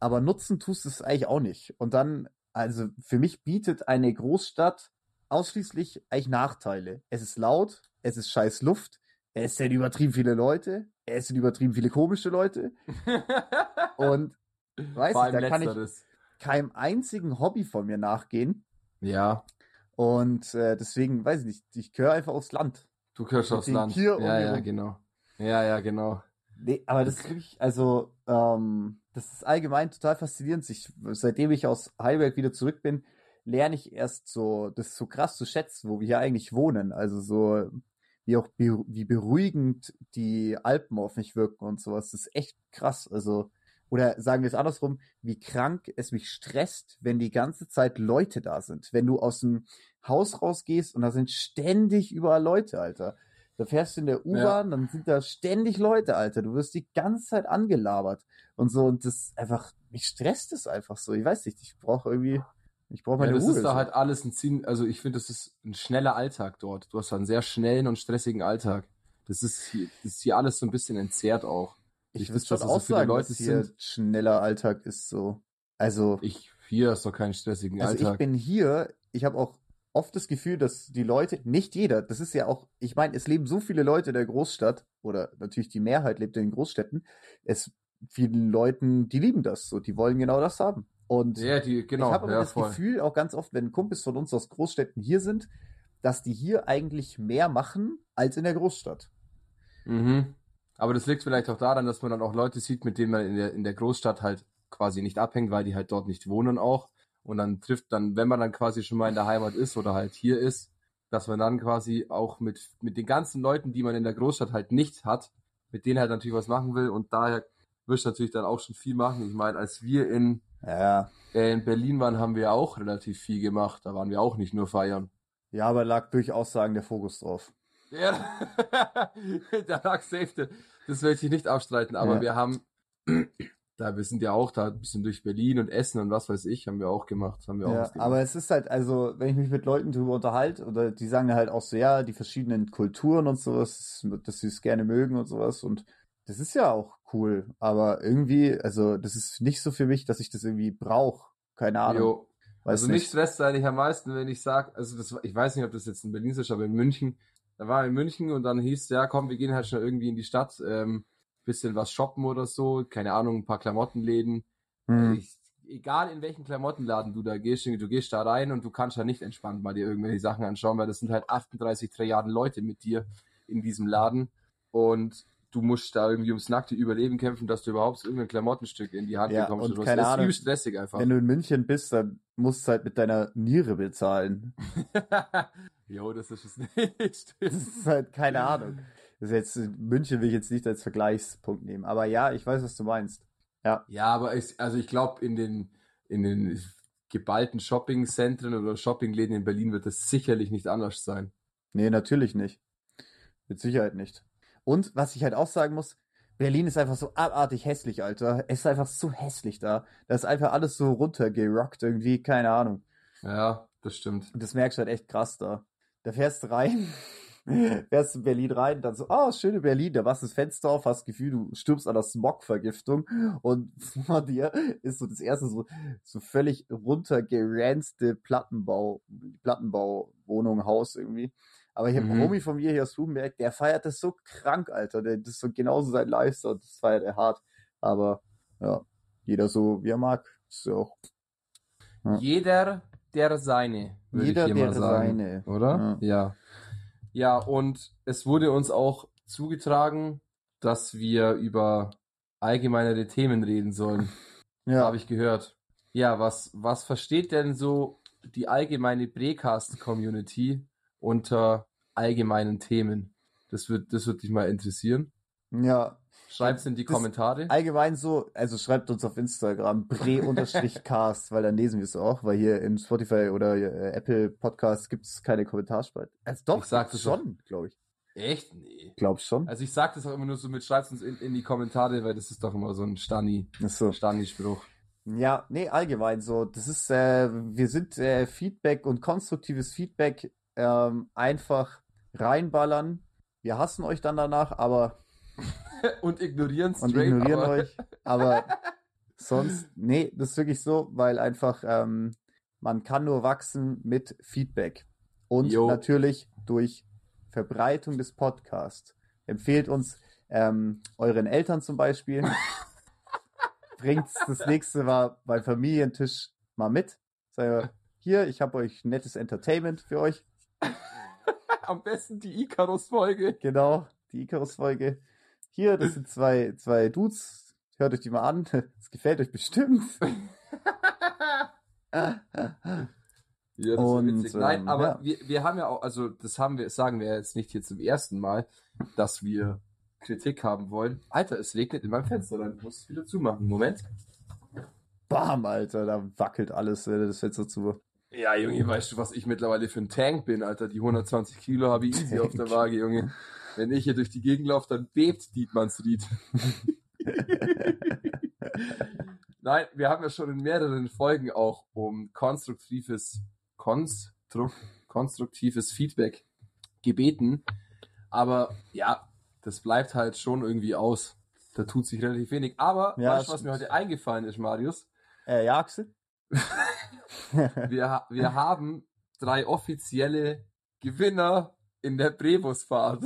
aber nutzen tust du es eigentlich auch nicht. Und dann, also für mich bietet eine Großstadt ausschließlich eigentlich Nachteile. Es ist laut, es ist scheiß Luft, es sind übertrieben viele Leute, es sind übertrieben viele komische Leute [laughs] und weiß Vor ich, allem da kann ich keinem einzigen Hobby von mir nachgehen. Ja, Und äh, deswegen, weiß ich nicht, ich gehöre einfach aufs Land. du gehörst Mit aufs Land. Tier um ja, ja, genau. Ja, ja, genau. Nee, aber das ist wirklich, also, ähm, das ist allgemein total faszinierend. Ich, seitdem ich aus Heidelberg wieder zurück bin, lerne ich erst so, das so krass zu schätzen, wo wir hier eigentlich wohnen. Also so, wie auch, beru- wie beruhigend die Alpen auf mich wirken und sowas. Das ist echt krass. Also, oder sagen wir es andersrum, wie krank es mich stresst, wenn die ganze Zeit Leute da sind. Wenn du aus dem Haus rausgehst und da sind ständig überall Leute, Alter. Da fährst du in der U-Bahn, dann sind da ständig Leute, Alter. Du wirst die ganze Zeit angelabert und so. Und das einfach, mich stresst es einfach so. Ich weiß nicht, ich brauche irgendwie, ich brauche meine Ja, das Ruhe. ist da so. halt alles ein Ziel, also ich finde, das ist ein schneller Alltag dort. Du hast einen sehr schnellen und stressigen Alltag. Das ist hier, das ist hier alles so ein bisschen entzerrt auch. ich ich würde wüsste, schon dass es so auch viele sagen, Leute dass hier sind. schneller Alltag ist so. Also, Ich, hier hast doch keinen stressigen also ich Alltag. bin hier, ich habe auch oft das Gefühl, dass die Leute, nicht jeder, das ist ja auch, ich meine, es leben so viele Leute in der Großstadt, oder natürlich die Mehrheit lebt in den Großstädten, es vielen Leuten, die lieben das so, die wollen genau das haben. Und ja, die, genau, ich habe ja, das voll. Gefühl, auch ganz oft, wenn Kumpels von uns aus Großstädten hier sind, dass die hier eigentlich mehr machen als in der Großstadt. Mhm. Aber das liegt vielleicht auch daran, dass man dann auch Leute sieht, mit denen man in der, in der Großstadt halt quasi nicht abhängt, weil die halt dort nicht wohnen auch. Und dann trifft dann, wenn man dann quasi schon mal in der Heimat ist oder halt hier ist, dass man dann quasi auch mit, mit den ganzen Leuten, die man in der Großstadt halt nicht hat, mit denen halt natürlich was machen will. Und daher wirst du natürlich dann auch schon viel machen. Ich meine, als wir in, Ja. äh, in Berlin waren, haben wir auch relativ viel gemacht. Da waren wir auch nicht nur feiern. Ja, aber lag durchaus sagen der Fokus drauf. Ja, [laughs] da lag safe. Das möchte ich nicht abstreiten, aber Ja. wir haben, da, wir sind ja auch da ein bisschen durch Berlin und Essen und was weiß ich, haben wir auch gemacht. Haben wir auch Ja, gemacht. aber es ist halt, also, wenn ich mich mit Leuten drüber unterhalte, oder die sagen halt auch so, ja, die verschiedenen Kulturen und sowas, dass sie es gerne mögen und sowas. Und das ist ja auch cool. Aber irgendwie, also, das ist nicht so für mich, dass ich das irgendwie brauche. Keine Ahnung. Jo. Weiß Also mich stresst eigentlich am meisten, wenn ich sage, also das, ich weiß nicht, ob das jetzt in Berlin ist, aber in München, da war in München und dann hieß, ja komm, wir gehen halt schnell irgendwie in die Stadt, ähm, bisschen was shoppen oder so, keine Ahnung, ein paar Klamottenläden. Hm. Ich, egal in welchen Klamottenladen du da gehst, du gehst da rein und du kannst da nicht entspannt mal dir irgendwelche Sachen anschauen, weil das sind halt 38 Trilliarden Leute mit dir in diesem Laden und du musst da irgendwie ums nackte Überleben kämpfen, dass du überhaupt irgendein Klamottenstück in die Hand Ja, bekommst. und was. keine das ist Ahnung, übel stressig einfach. Wenn du in München bist, dann musst du halt mit deiner Niere bezahlen. [laughs] jo, das ist es nicht. [laughs] Das ist halt keine Ahnung. Das ist jetzt, München will ich jetzt nicht als Vergleichspunkt nehmen. Aber ja, ich weiß, was du meinst. Ja. Ja, aber ich, also ich glaube, in den, in den geballten Shoppingzentren oder Shoppingläden in Berlin wird das sicherlich nicht anders sein. Nee, natürlich nicht. Mit Sicherheit nicht. Und was ich halt auch sagen muss, Berlin ist einfach so abartig hässlich, Alter. Es ist einfach so hässlich da. Da ist einfach alles so runtergerockt irgendwie, keine Ahnung. Ja. das stimmt. Und das merkst du halt echt krass da. Da fährst du rein, [laughs] fährst in Berlin rein, dann so, ah, schöne Berlin, da machst du das Fenster auf, hast das Gefühl, du stirbst an der Smogvergiftung und [laughs] vor dir ist so das erste so, so völlig runtergeranzte Plattenbau, Plattenbauwohnung, Haus irgendwie. Aber ich habe Mhm. einen Homie von mir hier aus Rubenberg, der feiert das so krank, Alter. Der, das ist so genauso sein Lifestyle, das feiert er hart. Aber ja, jeder so, wie er mag. Ist ja auch Ja. Jeder der seine, würde Jeder ich hier der sagen. seine. Oder? Ja. Ja, und es wurde uns auch zugetragen, dass wir über allgemeinere Themen reden sollen. Ja. Habe ich gehört. Ja, was, was versteht denn so die allgemeine Precast-Community unter allgemeinen Themen? Das wird, das wird dich mal interessieren. ja. Schreib's in die Das- Kommentare. Allgemein so, also schreibt uns auf Instagram bre-cast, [laughs] weil dann lesen wir es auch, weil hier in Spotify oder äh, Apple Podcasts gibt es keine Kommentarspalte. Also doch, Ich sag das schon, glaube ich. Echt? Nee. Glaub schon. Also ich sag das auch immer nur so mit, schreib's uns in, in die Kommentare, weil das ist doch immer so ein Stani, so. Stani-Spruch. Ja, nee, allgemein so. Das ist, äh, wir sind äh, Feedback und konstruktives Feedback ähm, einfach reinballern. Wir hassen euch dann danach, aber [laughs] Und ignorieren und straight, ignorieren aber euch. Aber [laughs] sonst, nee, das ist wirklich so, weil einfach ähm, man kann nur wachsen mit Feedback. Und Jo. natürlich durch Verbreitung des Podcasts. Empfehlt uns ähm, euren Eltern zum Beispiel. [laughs] Bringt das nächste Mal beim Familientisch mal mit. Sagt ihr, hier, ich habe euch nettes Entertainment für euch. [laughs] am besten die Icarus-Folge. Genau, die Icarus-Folge. Hier, das sind zwei, zwei Dudes. Hört euch die mal an. [laughs] Es gefällt euch bestimmt. [laughs] Ja, das Und, witzig. Nein, ähm, aber ja. wir, wir haben ja auch, also das haben wir, sagen wir jetzt nicht hier zum ersten Mal, dass wir Kritik haben wollen. Alter, es regnet in meinem Fenster, dann muss es wieder zumachen. Moment. Bam, Alter, da wackelt alles, äh, das Fenster zu. Ja, Junge, weißt du, was ich mittlerweile für ein Tank bin, Alter? Die 120 Kilo habe ich easy auf der Tank. Waage, Junge. Wenn ich hier durch die Gegend laufe, dann bebt Dietmannsried. [laughs] Nein, wir haben ja schon in mehreren Folgen auch um konstruktives, konstru konstruktives Feedback gebeten. Aber ja, das bleibt halt schon irgendwie aus. Da tut sich relativ wenig. Aber Ja, weißt du, was mir heute eingefallen ist, Marius? Äh, ja, Axel? [laughs] [laughs] Wir, wir haben drei offizielle Gewinner in der Brebusfahrt.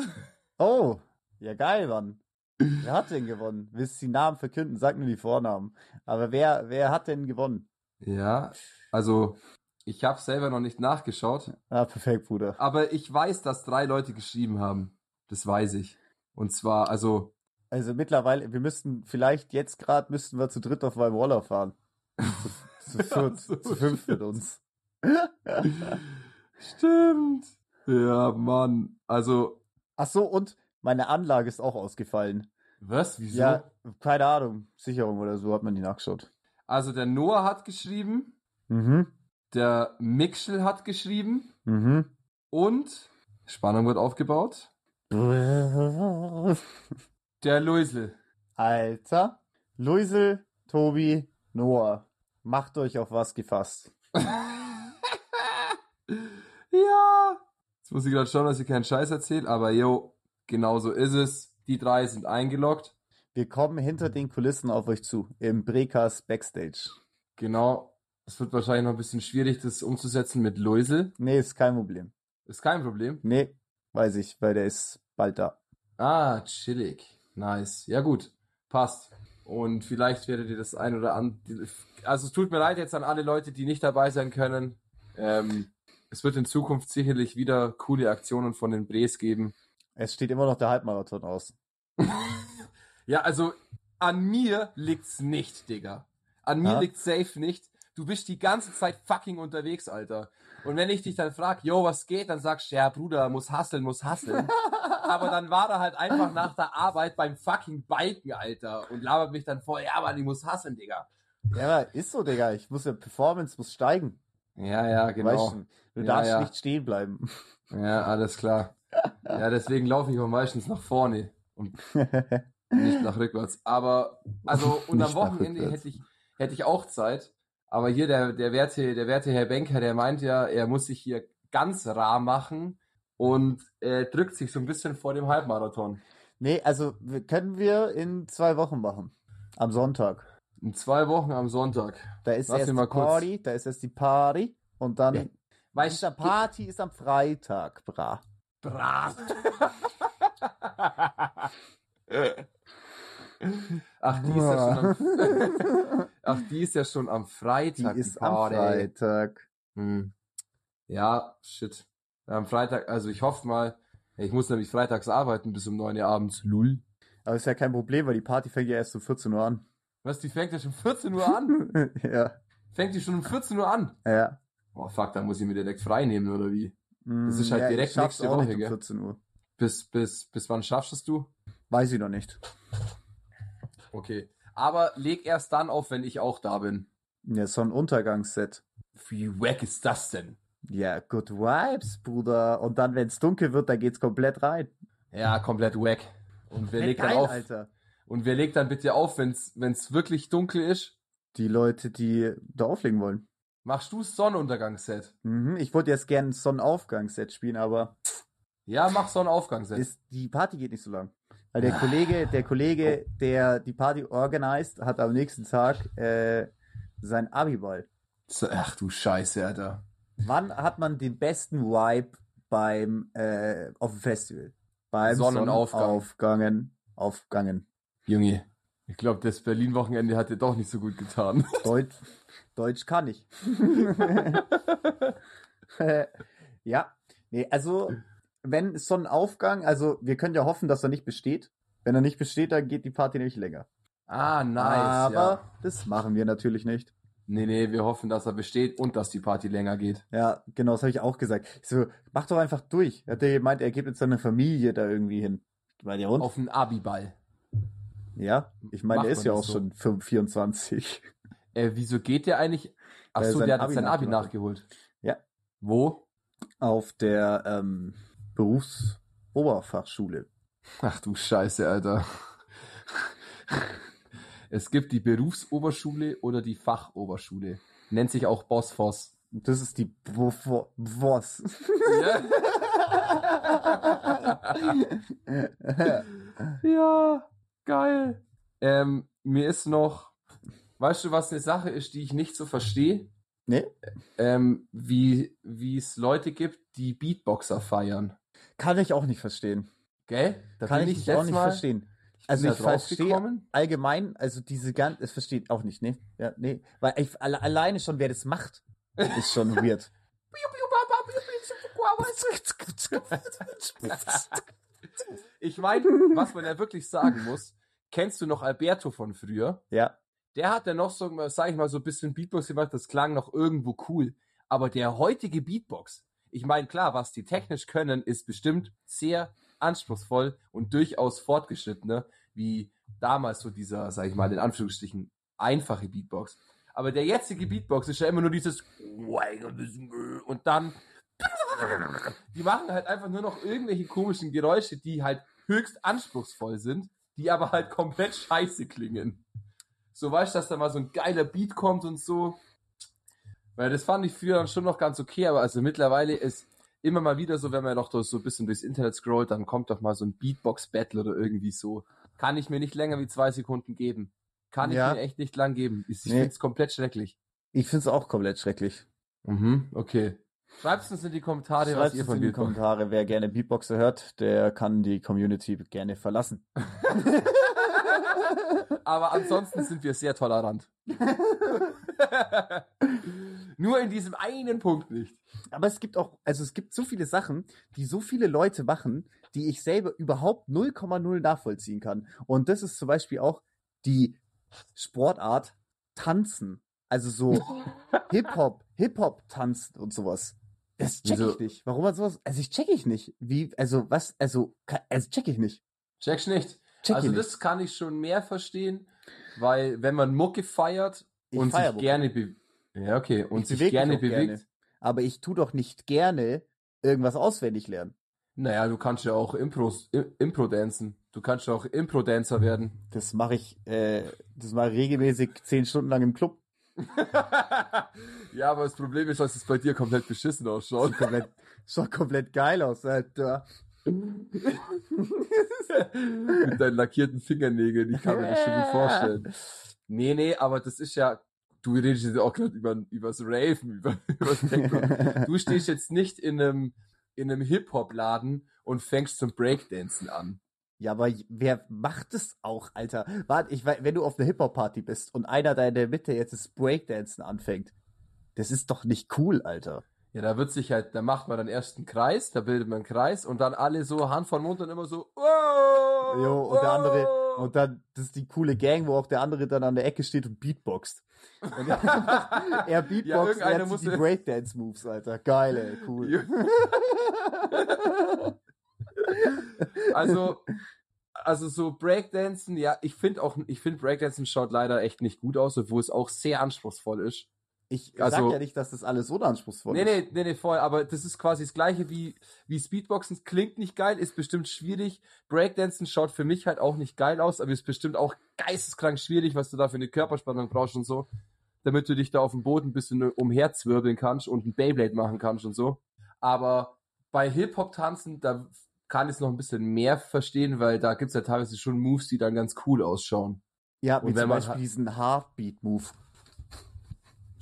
oh, ja geil, Mann. Wer hat denn gewonnen? Willst du die Namen verkünden? Sag nur die Vornamen. Aber wer, wer hat denn gewonnen? Ja, also ich habe selber noch nicht nachgeschaut, Ah, perfekt, Bruder. aber ich weiß, dass drei Leute geschrieben haben. Das weiß ich. Und zwar, also, Also mittlerweile, wir müssten, vielleicht jetzt gerade müssten wir zu dritt auf Roller fahren. [laughs] Zu, [laughs] viert, so zu fünf mit uns. stimmt. Ja, Mann. Also, Ach so, und meine Anlage ist auch ausgefallen. was? Wieso? Ja, keine Ahnung. Sicherung oder so hat man die nachgeschaut. Also der Noah hat geschrieben, Mhm. der Mikschel hat geschrieben Mhm. und Spannung wird aufgebaut. [laughs] Der Luisel. Alter. Luisel, Tobi, Noah. Macht euch auf was gefasst. [laughs] ja. Jetzt muss ich gerade schauen, dass ich keinen Scheiß erzähle, aber jo, genau so ist es. Die drei sind eingeloggt. Wir kommen hinter den Kulissen auf euch zu. Im Brekas Backstage. Genau. Es wird wahrscheinlich noch ein bisschen schwierig, das umzusetzen mit Luisel. Nee, ist kein Problem. Ist kein Problem. Nee, weiß ich, weil der ist bald da. Ah, chillig. Nice. Ja, gut. Passt. Und vielleicht werdet ihr das ein oder andere. Also, es tut mir leid jetzt an alle Leute, die nicht dabei sein können. Ähm, es wird in Zukunft sicherlich wieder coole Aktionen von den Brees geben. Es steht immer noch der Halbmarathon aus. [laughs] Ja, also an mir liegt's nicht, Digga. An mir Ja? liegt's safe nicht. Du bist die ganze Zeit fucking unterwegs, Alter. Und wenn ich dich dann frag, yo, was geht, dann sagst du, ja, Bruder, muss hasseln, muss hasseln. [laughs] Aber dann war er halt einfach nach der Arbeit beim fucking Biken, Alter. Und labert mich dann vor, ja, Mann, ich muss hasseln, Digga. Ja, aber ist so, Digga. Ich muss ja, Performance muss steigen. Ja, ja, Weißt genau. du, du Ja, darfst ja. nicht stehen bleiben. Ja, alles klar. Ja, deswegen laufe ich meistens nach vorne und [laughs] nicht nach rückwärts. Aber, also, und am Wochenende hätte ich, hätte ich auch Zeit. Aber hier der, der werte, der werte Herr Benker, der meint ja, er muss sich hier ganz rar machen und äh, drückt sich so ein bisschen vor dem Halbmarathon. Nee, also können wir in zwei Wochen machen. Am Sonntag. In zwei Wochen am Sonntag. Da ist Lass erst die mal kurz- Party, da ist erst die Party und dann. Ja. Weißt Diese Party ist am Freitag, bra. Brav. [laughs] Ach, die ist ja schon am, [laughs] ach, die ist ja schon am Die Freitag. ist die am Party. Freitag. Hm. Ja, shit. Am Freitag, also ich hoffe mal, ich muss nämlich freitags arbeiten bis um 9 Uhr abends. Lull. Aber ist ja kein Problem, weil die Party fängt ja erst um 14 Uhr an. Was, die fängt ja schon 14 Uhr an? [laughs] ja, Fängt die schon um 14 Uhr an? ja. Oh fuck, da muss ich mir direkt frei nehmen, oder wie? Das ist halt ja, direkt nächste Woche, nicht um gell? 14 Uhr. Bis, bis, bis wann schaffst es du? Weiß ich noch nicht. Okay. Aber leg erst dann auf, wenn ich auch da bin. Ja, so ein Untergangsset. Wie wack ist das denn? Ja, good vibes, Bruder. Und dann, wenn es dunkel wird, dann geht's komplett rein. Ja, komplett wack. Und wer legt dann auf? Alter. Und wer legt dann bitte auf, wenn's, wenn's wirklich dunkel ist? Die Leute, die da auflegen wollen. Machst du Sonnenuntergangsset? Mhm, ich wollte jetzt gerne Sonnenaufgangsset spielen, aber Ja, mach Sonnenaufgangsset. ist, die Party geht nicht so lang. Weil der Kollege, der Kollege, der die Party organisiert, hat am nächsten Tag äh, sein Abiball. Ach du Scheiße, Alter. Wann hat man den besten Vibe beim äh, auf dem Festival? Beim Sonnenaufgang. Sonnenaufgangen. Aufgangen. Junge, ich glaube, das Berlin-Wochenende hat dir doch nicht so gut getan. [laughs] Deutsch, Deutsch kann ich. [laughs] [laughs] ja, nee, also wenn Sonnenaufgang, also wir können ja hoffen, dass er nicht besteht. Wenn er nicht besteht, dann geht die Party nämlich länger. Ah, nice. Aber ja. das machen wir natürlich nicht. Nee, nee, wir hoffen, dass er besteht und dass die Party länger geht. Ja, genau, das habe ich auch gesagt. Ich so, mach doch einfach durch. Hat der gemeint, er geht mit seiner Familie da irgendwie hin. Ich meine, ja und? Auf einen Abiball. Ja, ich meine, er ist ja auch so? schon 5, 24. Äh, wieso geht der eigentlich? Ach Weil er so, sein der hat sein Abi hat. nachgeholt. Ja. Wo? Auf der ähm, Berufsoberfachschule. Ach du Scheiße, Alter. Es gibt die Berufsoberschule oder die Fachoberschule. Nennt sich auch Bosphos. Das ist die Boss. Ja, ja geil. Ähm, mir ist noch, weißt du, was eine Sache ist, die ich nicht so verstehe? nee, Ähm, wie wie es Leute gibt, die Beatboxer feiern. Kann ich auch nicht verstehen. Gell? Da Kann bin ich auch nicht verstehen. Also ich verstehe allgemein, also diese ganze, es versteht auch nicht, ne? Ja, nee, weil ich, alle, alleine schon, wer das macht, ist schon weird. [laughs] Ich meine, was man ja wirklich sagen muss, kennst du noch Alberto von früher? Ja, Der hat ja noch so, sag ich mal, so ein bisschen Beatbox gemacht, das klang noch irgendwo cool. Aber der heutige Beatbox, ich meine, klar, was die technisch können, ist bestimmt sehr anspruchsvoll und durchaus fortgeschrittener, wie damals so dieser, sag ich mal, in Anführungsstrichen, einfache Beatbox. Aber der jetzige Beatbox ist ja immer nur dieses und dann die machen halt einfach nur noch irgendwelche komischen Geräusche, die halt höchst anspruchsvoll sind, die aber halt komplett scheiße klingen. So weißt du, dass da mal so ein geiler Beat kommt und so. Weil das fand ich früher dann schon noch ganz okay, aber also mittlerweile ist immer mal wieder so, wenn man doch so ein bisschen durchs Internet scrollt, dann kommt doch mal so ein Beatbox-Battle oder irgendwie so. Kann ich mir nicht länger wie zwei Sekunden geben. Kann ich Ja. mir echt nicht lang geben. Ich Nee. finde es komplett schrecklich. ich finde es auch komplett schrecklich. Mhm, okay. Schreibt uns in die Kommentare, was Schreibt ihr es von in die Beatbox Kommentare, wer gerne Beatboxer hört, der kann die Community gerne verlassen. [laughs] Aber ansonsten sind wir sehr tolerant. [laughs] Nur in diesem einen Punkt nicht. Aber es gibt auch, also es gibt so viele Sachen, die so viele Leute machen, die ich selber überhaupt 0,0 nachvollziehen kann. Und das ist zum Beispiel auch die Sportart Tanzen. Also so [laughs] Hip-Hop, Hip-Hop-Tanzen und sowas. Das check Wieso? ich nicht. Warum man sowas, also ich check ich nicht. Wie, also was, also, also check ich nicht. Checkst nicht. Check also das kann ich schon mehr verstehen, weil wenn man Mucke feiert Ich und feier sich Mucke. gerne bewegt. Ja, okay. Und Ich sich beweg gerne bewegt. gerne. Aber ich tu doch nicht gerne irgendwas auswendig lernen. Naja, du kannst ja auch Impros, Impro-Dancen. Du kannst ja auch Impro-Dancer werden. Das mache ich, äh, das mache ich regelmäßig zehn Stunden lang im Club. [laughs] ja, aber das Problem ist, dass es bei dir komplett beschissen ausschaut. Sieht komplett, schaut komplett geil aus, Alter. Mit [laughs] deinen lackierten Fingernägeln, ich kann mir das schon gut vorstellen. [laughs] Nee, nee, aber das ist ja, du redest jetzt auch gerade über, übers Raven, [laughs] über, übers Techno. [laughs] Du stehst jetzt nicht in einem, in einem Hip-Hop-Laden und fängst zum Breakdancen an. Ja, aber wer macht es auch, Alter? Warte, ich, wenn du auf einer Hip-Hop-Party bist und einer da in der Mitte jetzt das Breakdancen anfängt, das ist doch nicht cool, Alter. Ja, da wird sich halt, da macht man dann erst einen Kreis, da bildet man einen Kreis und dann alle so Hand vor Mund und immer so, oh, Jo, und der andere, oh. Und dann, das ist die coole Gang, wo auch der andere dann an der Ecke steht und Beatboxt. Und er, [laughs] er Beatboxt, Ja, er hat die Breakdance-Moves, Alter. Geil, ey, cool. also, also so Breakdancen, ja, ich finde auch, ich finde Breakdancen schaut leider echt nicht gut aus, obwohl es auch sehr anspruchsvoll ist. Ich Also- sag ja nicht, dass das alles unanspruchsvoll Nee, ist. nee, nee, nee, voll, aber das ist quasi das gleiche wie, wie Speedboxen. Klingt nicht geil, ist bestimmt schwierig. Breakdancen schaut für mich halt auch nicht geil aus, aber ist bestimmt auch geisteskrank schwierig, was du da für eine Körperspannung brauchst und so. Damit du dich da auf dem Boden ein bisschen umherzwirbeln kannst und ein Beyblade machen kannst und so. Aber bei Hip-Hop-Tanzen, da kann ich es noch ein bisschen mehr verstehen, weil da gibt's ja teilweise schon Moves, die dann ganz cool ausschauen. Ja, Und wie wenn zum man Beispiel diesen Heartbeat-Move.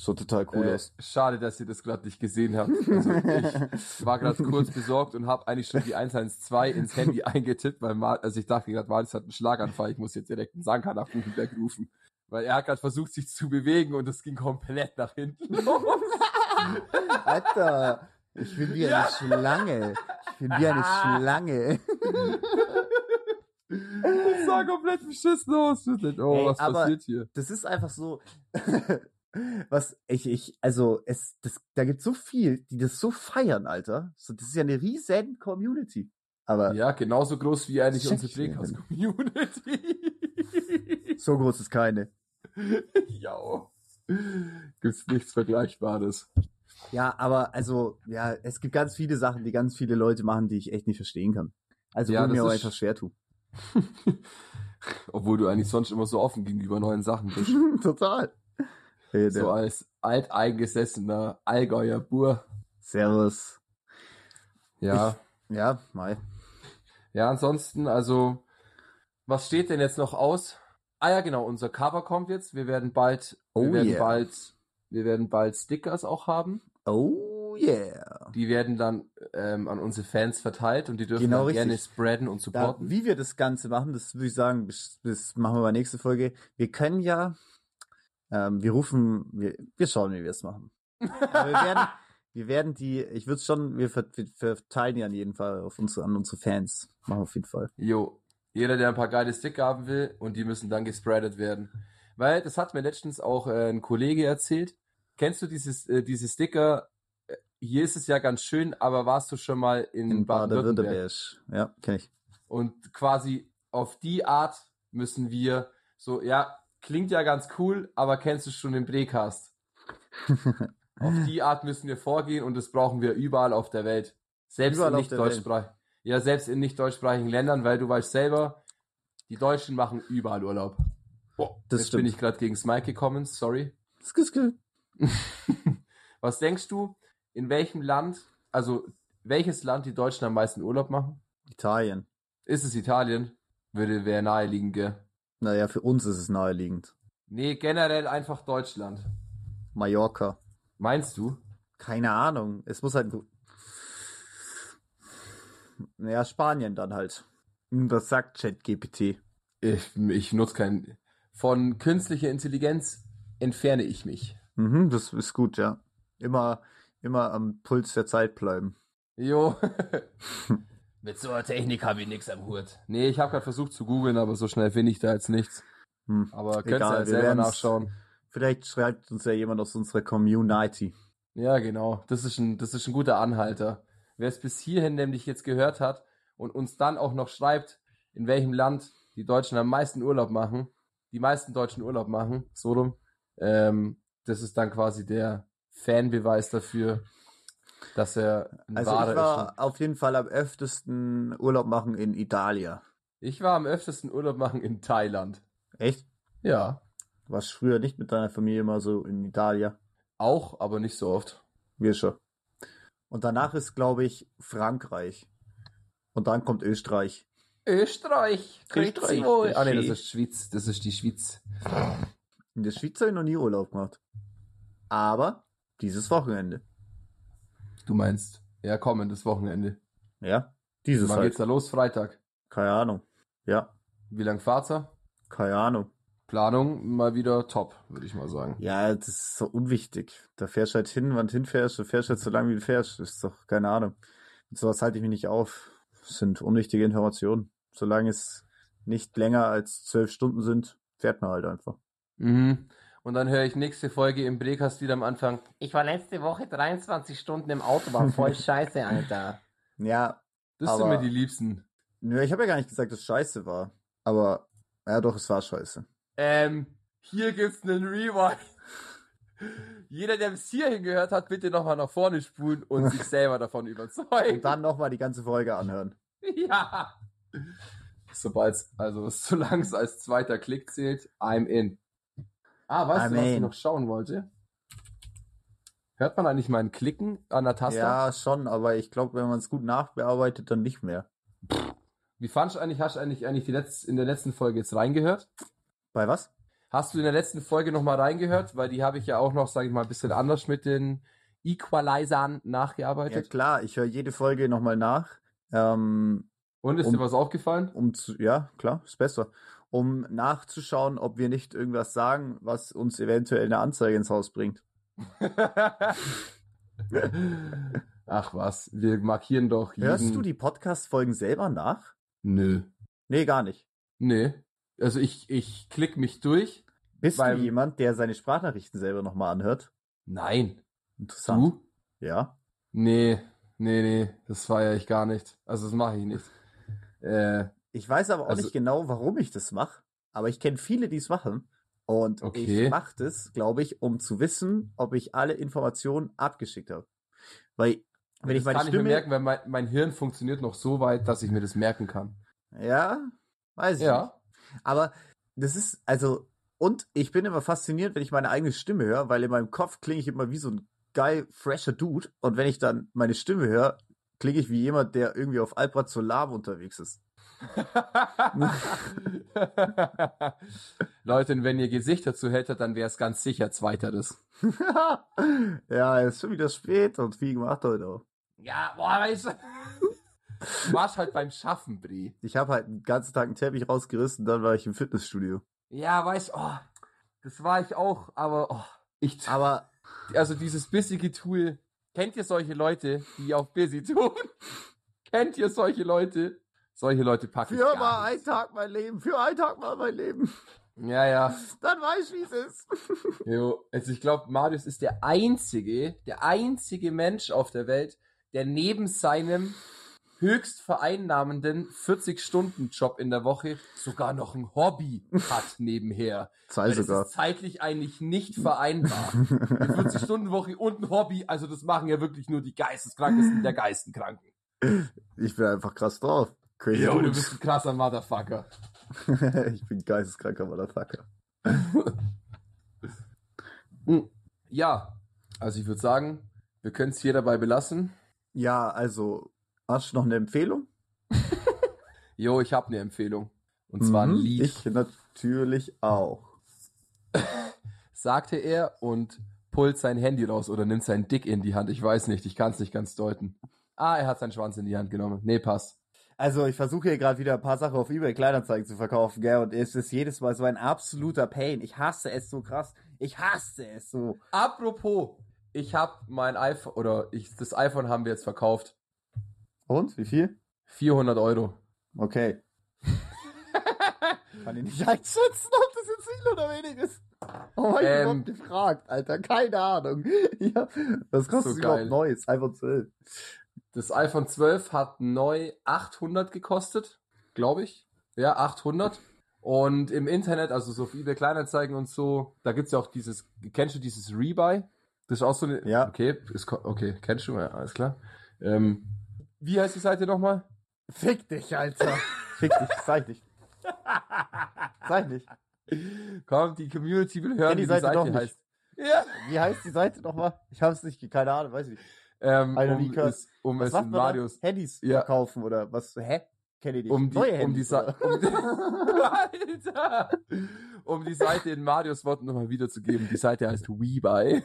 So total cool Äh, aus. schade, dass ihr das gerade nicht gesehen habt. Also ich [laughs] war gerade kurz besorgt und habe eigentlich schon die 112 ins Handy [laughs] eingetippt, weil Mar also ich dachte gerade, Marlis hat einen Schlaganfall, ich muss jetzt direkt einen Sanka nach Buchenberg rufen. Weil er hat gerade versucht, sich zu bewegen und es ging komplett nach hinten los. [laughs] Alter, ich bin wie eine Ja. Schlange. Ich bin wie eine Schlange. Das sah komplett beschissen aus. Oh, Ey, was passiert hier? Das ist einfach so. Was ich, ich, also, es, das, da gibt so viel, die das so feiern, Alter. So, das ist ja eine riesen Community. Aber Ja, genauso groß wie eigentlich unsere Drehcast-Community. so groß ist keine. ja. Gibt's nichts Vergleichbares. Ja, aber also, ja, es gibt ganz viele Sachen, die ganz viele Leute machen, die ich echt nicht verstehen kann. Also, Ja, wo mir auch einfach schwer tue. [laughs] Obwohl du eigentlich sonst immer so offen gegenüber neuen Sachen bist. [laughs] Total. Hey, So der- als alteingesessener Allgäuer Bur. Servus. Ja. Ja, mal. Ja, ansonsten, also, was steht denn jetzt noch aus? Ah ja, genau, unser Cover kommt jetzt. Wir werden bald, wir Oh werden yeah. bald, wir werden bald Stickers auch haben. Oh yeah. Die werden dann ähm, an unsere Fans verteilt und die dürfen Genau dann gerne spreaden und Da, supporten. wie wir das Ganze machen, das würde ich sagen, das, das machen wir bei nächste Folge. Wir können ja, ähm, wir rufen, wir, wir schauen, wie wir es machen. Aber wir werden, [laughs] wir werden die, ich würde schon, wir, ver, wir verteilen die an jeden Fall auf unsere, an unsere Fans. Machen wir auf jeden Fall. Jo, jeder, der ein paar geile Sticker haben will und die müssen dann gespreadet werden. Weil, das hat mir letztens auch äh, ein Kollege erzählt. Kennst du dieses, äh, diese Sticker? Äh, Hier ist es ja ganz schön, aber warst du schon mal in, In Baden-Württemberg? Baden-Württemberg. Ja, kenne ich. Und quasi auf die Art müssen wir so, ja, klingt ja ganz cool, aber kennst du schon den Brecast? [laughs] auf die Art müssen wir vorgehen und das brauchen wir überall auf der Welt. Selbst Überall in nicht deutschsprachigen, ja, selbst in nicht deutschsprachigen Ländern, weil du weißt selber, die Deutschen machen überall Urlaub. Boah, Das jetzt stimmt. bin ich gerade gegen Mike gekommen, sorry. [laughs] Was denkst du, in welchem Land, also welches Land die Deutschen am meisten Urlaub machen? Italien. Ist es Italien? Würde wäre naheliegend, gell? Naja, für uns ist es naheliegend. Nee, generell einfach Deutschland. Mallorca. Meinst du? Keine Ahnung. Es muss halt. Naja, Spanien dann halt. Was sagt ChatGPT? Ich, ich nutze kein. Von künstlicher Intelligenz entferne ich mich. Mhm, das ist gut, ja. Immer, immer am Puls der Zeit bleiben. Jo. [laughs] Mit so einer Technik habe ich nichts am Hut. Nee, ich habe gerade versucht zu googeln, aber so schnell finde ich da jetzt nichts. Hm. Aber könnt ihr ja selber nachschauen. Vielleicht schreibt uns ja jemand aus unserer Community. Ja, genau. Das ist ein, das ist ein guter Anhalter. Wer es bis hierhin nämlich jetzt gehört hat und uns dann auch noch schreibt, in welchem Land die Deutschen am meisten Urlaub machen, die meisten Deutschen Urlaub machen, so rum, ähm, das ist dann quasi der Fanbeweis dafür, dass er ein Also wahrer ich ist. war auf jeden Fall am öftesten Urlaub machen in Italia. Ich war am öftesten Urlaub machen in Thailand. Echt? Ja. Warst früher nicht mit deiner Familie mal so in Italien? Auch, aber nicht so oft. Wir schon. Und danach ist, glaube ich, Frankreich. Und dann kommt Österreich. Österreich. Österreich, wohl. Ah, nee, das ist Schweiz. Das ist die Schweiz. In der Schweiz habe ich noch nie Urlaub gemacht. Aber dieses Wochenende. Du meinst, ja, kommendes Wochenende. Ja, dieses Wann halt. geht's da los? Freitag. Keine Ahnung. Ja, Wie lang fahrt's da? keine Ahnung. Planung mal wieder top, würde ich mal sagen. Ja, das ist so unwichtig. Da fährst du halt hin, wann du hinfährst. Du fährst halt so lange, wie du fährst. Das ist doch keine Ahnung. Mit sowas halte ich mich nicht auf. Das sind unwichtige Informationen. Solange es nicht länger als zwölf Stunden sind, fährt man halt einfach. Mhm. Und dann höre ich nächste Folge im Brekast wieder am Anfang. Ich war letzte Woche 23 Stunden im Auto, war voll [laughs] scheiße, Alter. Ja, Das sind mir die Liebsten. nö, ich habe ja gar nicht gesagt, dass es scheiße war. Aber, ja doch, es war scheiße. Ähm, hier gibt's einen Rewind. [laughs] Jeder, der bis hierhin gehört hat, bitte nochmal nach vorne spulen und sich [laughs] selber davon überzeugen. Und dann nochmal die ganze Folge anhören. Ja. Sobald also solange es als zweiter Klick zählt, I'm in. Ah, weißt du, was ich noch schauen wollte? Hört man eigentlich meinen Klicken an der Taste? Ja, schon, aber ich glaube, wenn man es gut nachbearbeitet, dann nicht mehr. Wie fandst du eigentlich, hast du eigentlich, eigentlich die letz, in der letzten Folge jetzt reingehört? Bei was? Hast du in der letzten Folge nochmal reingehört? Weil die habe ich ja auch noch, sage ich mal, ein bisschen anders mit den Equalizern Ja nachgearbeitet. klar, ich höre jede Folge nochmal nach. Ähm, Und ist Um- dir was aufgefallen? um zu, ja, klar, ist besser. Um nachzuschauen, ob wir nicht irgendwas sagen, was uns eventuell eine Anzeige ins Haus bringt. [laughs] Ach was, wir markieren doch jeden... Hörst du die Podcast-Folgen selber nach? Nö. Nee, gar nicht. Nee. Also ich, ich klick mich durch. Bist Beim- du jemand, der seine Sprachnachrichten selber nochmal anhört? Nein. Interessant. Du? Ja. Nee, nee, nee, das feiere ich gar nicht. Also das mache ich nicht. Äh, Ich weiß aber auch Also- nicht genau, warum ich das mache, aber ich kenne viele, die es machen. Und Okay. ich mache das, glaube ich, um zu wissen, ob ich alle Informationen abgeschickt habe. Weil, wenn ich das meine kann ich mir Stimme. merken, weil mein, mein Hirn funktioniert noch so weit, dass ich mir das merken kann. ja, weiß ich Ja. nicht. Aber das ist, also, und ich bin immer fasziniert, wenn ich meine eigene Stimme höre, weil in meinem Kopf klinge ich immer wie so ein geil, fresher Dude. Und wenn ich dann meine Stimme höre, klinge ich wie jemand, der irgendwie auf Alprazolam unterwegs ist. [laughs] Leute, wenn ihr Gesicht dazu hättet, dann wäre es ganz sicher zweiteres. [laughs] ja, es ist schon wieder spät und viel gemacht heute auch. Ja, boah, weißt du. Du warst halt beim Schaffen, Bri. Ich habe halt den ganzen Tag einen Teppich rausgerissen, dann war ich im Fitnessstudio. Ja, weißt du, oh, das war ich auch, aber oh, ich, Aber also dieses bissige Tool, kennt ihr solche Leute, die auf busy tun? [laughs] kennt ihr solche Leute? Solche Leute packen für mal einen Tag mein Leben, für einen Tag mal mein Leben. Ja, ja. Dann weiß ich, wie es ist. [laughs] Jo, also ich glaube, Marius ist der einzige, der einzige Mensch auf der Welt, der neben seinem höchst vereinnahmenden 40-Stunden-Job in der Woche sogar noch ein Hobby hat nebenher. [laughs] Zwei das sogar. ist zeitlich eigentlich nicht vereinbar. Eine [laughs] 40-Stunden-Woche und ein Hobby, also das machen ja wirklich nur die Geisteskrankesten der Geistenkranken. Ich bin einfach krass drauf. Crazy Jo, du bist ein krasser Motherfucker. [laughs] ich bin geisteskranker Motherfucker. [laughs] Ja, also ich würde sagen, wir können es hier dabei belassen. Ja, also, hast du noch eine Empfehlung? [laughs] Jo, ich habe eine Empfehlung. Und zwar ein Mhm, Lied. Ich natürlich auch. sagte er und pullt sein Handy raus oder nimmt sein Dick in die Hand. Ich weiß nicht, ich kann es nicht ganz deuten. Ah, er hat seinen Schwanz in die Hand genommen. Nee, passt. Also, ich versuche hier gerade wieder ein paar Sachen auf eBay Kleinanzeigen zu verkaufen, gell? Und es ist jedes Mal so ein absoluter Pain. Ich hasse es so krass. Ich hasse es so. Apropos, ich habe mein iPhone, oder ich, das iPhone haben wir jetzt verkauft. Und? Wie viel? 400 Euro. Okay. [laughs] Kann ich nicht einschätzen, ob das jetzt viel oder wenig ist. Oh, ich Ähm. überhaupt gefragt, Alter. Keine Ahnung. [laughs] Ja, was kostet So überhaupt. Neues? iPhone 12. Das iPhone 12 hat neu 800 gekostet, glaube ich. Ja, 800. Und im Internet, also so auf eBay Kleinanzeigen und so, da gibt's ja auch dieses, kennst du dieses Rebuy? Das ist auch so eine, Ja. okay, ist, okay, kennst du, ja, alles klar. Ähm, wie heißt die Seite nochmal? Fick dich, Alter. [laughs] Fick dich, sag ich nicht. Sag ich nicht. Komm, die Community will hören, die wie Seite doch nicht. heißt. Ja. Wie heißt die Seite nochmal? Ich hab's nicht, keine Ahnung, weiß ich nicht. Ähm, Alter, um es, um Was es in? Marius Handys Ja. verkaufen oder was? Hä? Kenn ich nicht. um die, Neue um die, Handys, um die, Alter, [laughs] [laughs] um die Seite in Marius Worten nochmal wiederzugeben. Die Seite heißt WeBuy.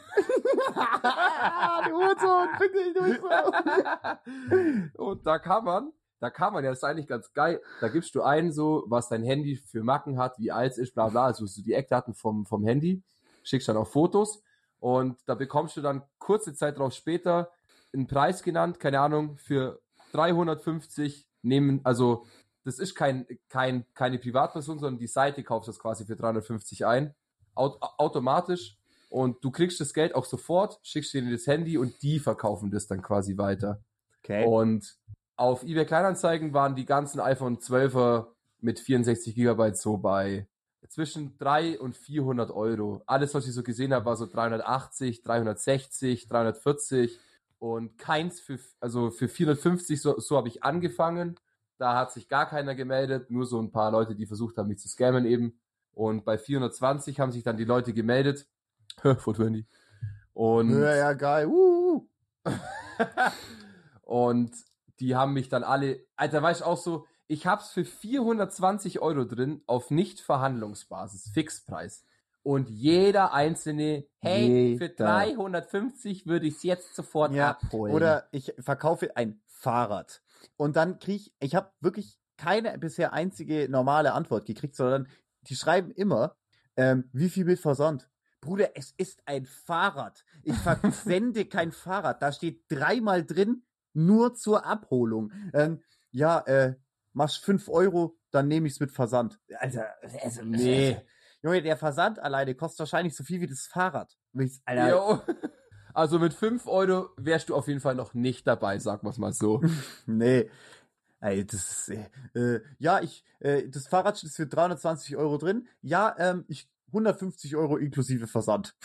du Hurensohn, fick dich, du Hurensohn. [laughs] Und da kann man, da kann man, ja, das ist eigentlich ganz geil, da gibst du ein, so, was dein Handy für Macken hat, wie alt es ist, bla bla, also so die Eckdaten vom, vom Handy, schickst dann auch Fotos und da bekommst du dann kurze Zeit darauf später einen Preis genannt, keine Ahnung, für 350 nehmen, also das ist kein, kein, keine Privatperson, sondern die Seite kauft das quasi für 350 ein, aut automatisch und du kriegst das Geld auch sofort, schickst denen das Handy und die verkaufen das dann quasi weiter. Okay. Und auf eBay Kleinanzeigen waren die ganzen iPhone 12er mit 64 Gigabyte so bei zwischen 3 und 400 Euro. Alles, was ich so gesehen habe, war so 380, 360, 340 und keins für, also für 450, so, so habe ich angefangen. Da hat sich gar keiner gemeldet, nur so ein paar Leute, die versucht haben, mich zu scammen eben. Und bei 420 haben sich dann die Leute gemeldet. [laughs] 420. Und ja, ja, geil. Uh, uh. [laughs] und die haben mich dann alle, Alter, weißt du auch so, ich hab's für 420 Euro drin auf Nicht-Verhandlungsbasis, Fixpreis. Und jeder einzelne, hey, für Jeder. 350 würde ich's jetzt sofort ja. abholen. Oder ich verkaufe ein Fahrrad. Und dann kriege ich, ich habe wirklich keine bisher einzige normale Antwort gekriegt, sondern die schreiben immer, ähm, wie viel mit Versand? Bruder, es ist ein Fahrrad. Ich versende [laughs] kein Fahrrad. Da steht dreimal drin, nur zur Abholung. Ähm, ja, äh, machst 5 Euro, dann nehme ich's mit Versand. Also, also nee. Junge, der Versand alleine kostet wahrscheinlich so viel wie das Fahrrad. Ich- Alter, Jo. [laughs] Also mit 5 Euro wärst du auf jeden Fall noch nicht dabei, sag mal's mal so. [laughs] Nee. Ey, das ist, äh, äh, ja, ich, äh, das Fahrrad ist für 320 Euro drin. Ja, ähm, ich, 150 Euro inklusive Versand.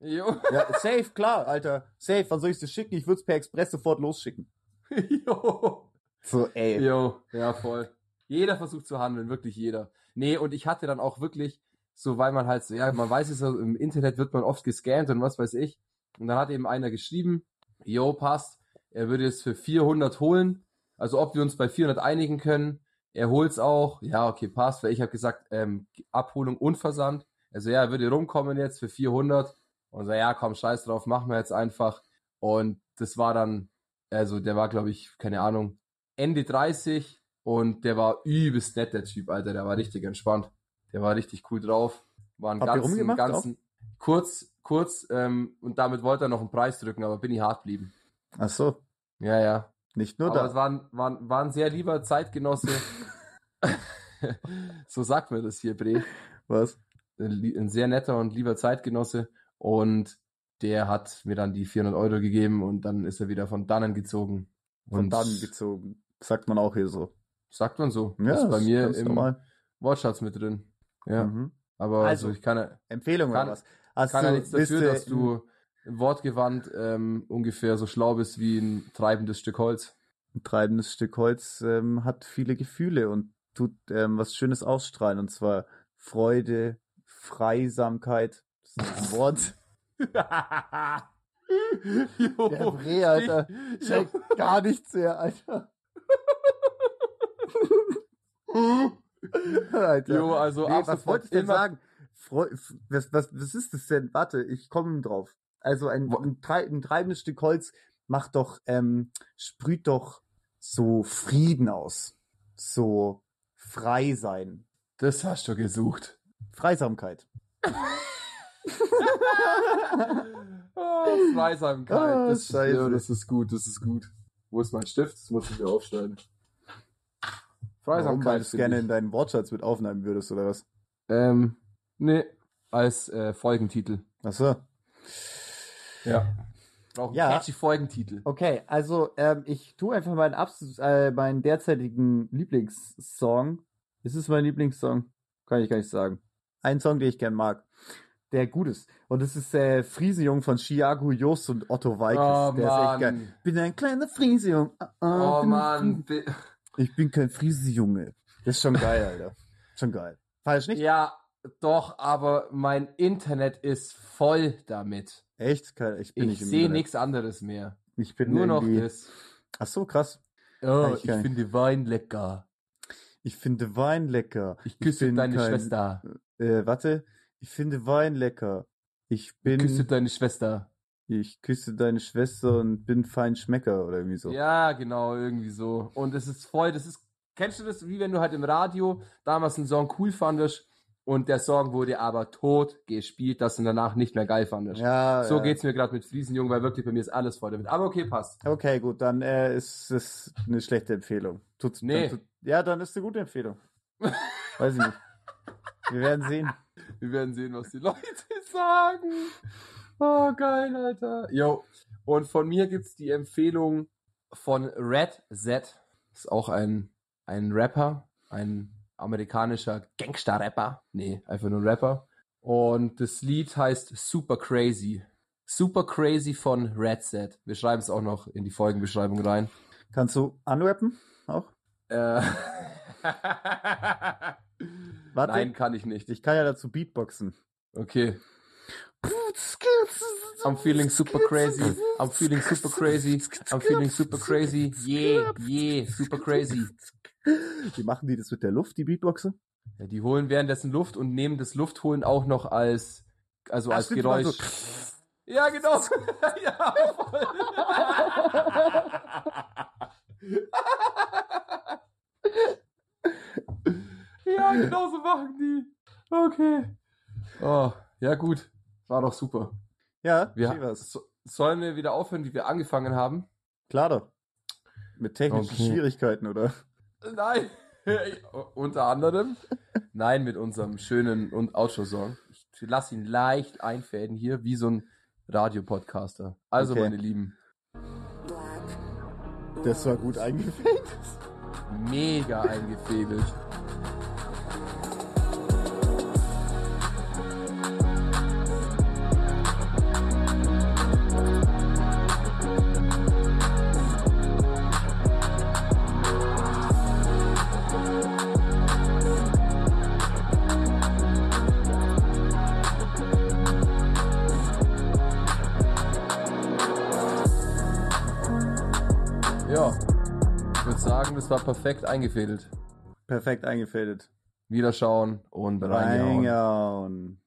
Jo. Ja, safe, klar, Alter. Safe, wann soll ich das schicken? Ich würde es per Express sofort losschicken. [laughs] jo. So, ey. Jo, ja, voll. Jeder versucht zu handeln, wirklich jeder. Nee, und ich hatte dann auch wirklich, so weil man halt so, ja, man weiß es ja, im Internet wird man oft gescannt und was weiß ich. Und dann hat eben einer geschrieben, jo, passt, er würde es für 400 holen. Also ob wir uns bei 400 einigen können. Er holt's auch. Ja, okay, passt, weil ich habe gesagt, ähm, Abholung und Versand. Also ja, er würde rumkommen jetzt für 400. Und so, ja, komm, scheiß drauf, machen wir jetzt einfach. Und das war dann, also der war, glaube ich, keine Ahnung, Ende 30 und der war übelst nett, der Typ, Alter. Der war richtig entspannt. Der war richtig cool drauf. War einen Habt ganzen, rumgemacht ganzen, kurz, kurz, ähm, und damit wollte er noch einen Preis drücken, aber bin ich hart blieben. Ach so, Ja, ja. nicht nur aber da. war, ein- war, ein- war ein sehr lieber Zeitgenosse. [laughs] so sagt man das hier, Bre. Was? Ein, ein sehr netter und lieber Zeitgenosse. Und der hat mir dann die 400 Euro gegeben und dann ist er wieder von dannen gezogen. Von und dann gezogen. Sagt man auch hier so. Sagt man so. Ja, ist bei ist mir ganz im normal. Wortschatz mit drin. Ja. Mhm. Aber Also, also, ich kann, ja- Empfehlung Kann- oder was? Hast kann ja nichts dafür, dass du wortgewandt ähm, ungefähr so schlau bist wie ein treibendes Stück Holz. ein treibendes Stück Holz ähm, hat viele Gefühle und tut ähm, was Schönes ausstrahlen und zwar Freude, Freisamkeit. Das ist ein [laughs] Wort. jo, Der Bre, Alter. ich- Checkt gar nichts mehr, Alter. [laughs] [laughs] Alter. Jo, also Nee, was wollte ich denn sagen? Freu was, was, was ist das denn? Warte, ich komme drauf. Also ein, ein, trei ein treibendes Stück Holz macht doch, ähm, sprüht doch so Frieden aus. So frei sein. Das hast du gesucht. Freisamkeit. [laughs] Oh, Freisamkeit. Ah, das, scheiße. ja, das ist gut, das ist gut. Wo ist mein Stift? Das muss ich mir aufschneiden. Warum, weil du es gerne ich. in deinen Wortschatz mit aufnehmen würdest, oder was? Ähm, nee, als äh, Folgentitel. Achso. Ja. Brauchen Ja. catchy Folgentitel. Okay, also ähm, ich tue einfach meinen, absolut, äh, meinen derzeitigen Lieblingssong. Ist es mein Lieblingssong? Kann ich gar nicht sagen. Ein Song, den ich gern mag. Der gut ist. Und das ist äh, Friesenjung von Chiago Jost und Otto Walkes. Oh, der ist echt geil. Mann. Bin ein kleiner Friesenjung. Ah, ah, Oh ein Mann. Fries- Ich bin kein Friesenjunge. Das ist schon geil, Alter. [laughs] Schon geil. Falsch nicht? Ja, Doch, aber mein Internet ist voll damit. Echt? Ich bin Ich nicht sehe nichts anderes mehr. Ich bin Nur noch irgendwie- das. Ach so, krass. Oh, ich ich finde Wein lecker. Ich finde Wein lecker. Ich küsse bin deine kein- Schwester. Äh, warte. Ich finde Wein lecker. Ich bin. Küsse deine Schwester. Ich küsse deine Schwester und bin fein Schmecker oder irgendwie so. Ja, genau, irgendwie so. Und es ist voll, das ist, kennst du das, wie wenn du halt im Radio damals einen Song cool fandest und der Song wurde aber tot gespielt, dass du danach nicht mehr geil fandest. Ja, So ja. geht's mir gerade mit Friesenjungen, weil wirklich bei mir ist alles voll damit. Aber okay, passt. Okay, gut, dann äh, ist es eine schlechte Empfehlung. Tut's, Nee. Dann tut, ja, dann ist eine gute Empfehlung. [laughs] Weiß ich nicht. Wir werden sehen. Wir werden sehen, was die Leute [laughs] sagen. Oh, geil, Alter. Jo. Und von mir gibt's die Empfehlung von Red Z. Ist auch ein, ein Rapper, ein amerikanischer Gangster-Rapper. Nee, einfach nur ein Rapper. Und das Lied heißt Super Crazy. Super Crazy von Red Z. Wir schreiben es auch noch in die Folgenbeschreibung rein. Kannst du unrappen auch? Äh, Warte. Nein, kann ich nicht. Ich kann ja dazu Beatboxen. Okay. I'm feeling super crazy. I'm feeling super crazy. I'm feeling super crazy. Yeah, yeah, super crazy. Wie machen die das mit der Luft, die Beatboxer? Ja, die holen währenddessen Luft und nehmen das Luftholen auch noch als, also Ach, als stimmt, Geräusch. Ja, genau. [laughs] ja, voll. [laughs] ja, genau so machen die. Okay. Oh, ja gut. War doch super. Ja, Wir, was. so, sollen wir wieder aufhören, wie wir angefangen haben? Klar doch. Mit technischen Okay. Schwierigkeiten, oder? Nein. [laughs] Unter anderem. Nein, mit unserem schönen und Outro-Song. Ich lasse ihn leicht einfäden hier, wie so ein Radiopodcaster. Also, Okay. meine Lieben, Das war gut eingefällt. mega eingefädelt. War perfekt eingefädelt. Perfekt eingefädelt. Wiederschauen und reingehauen. Reingehauen.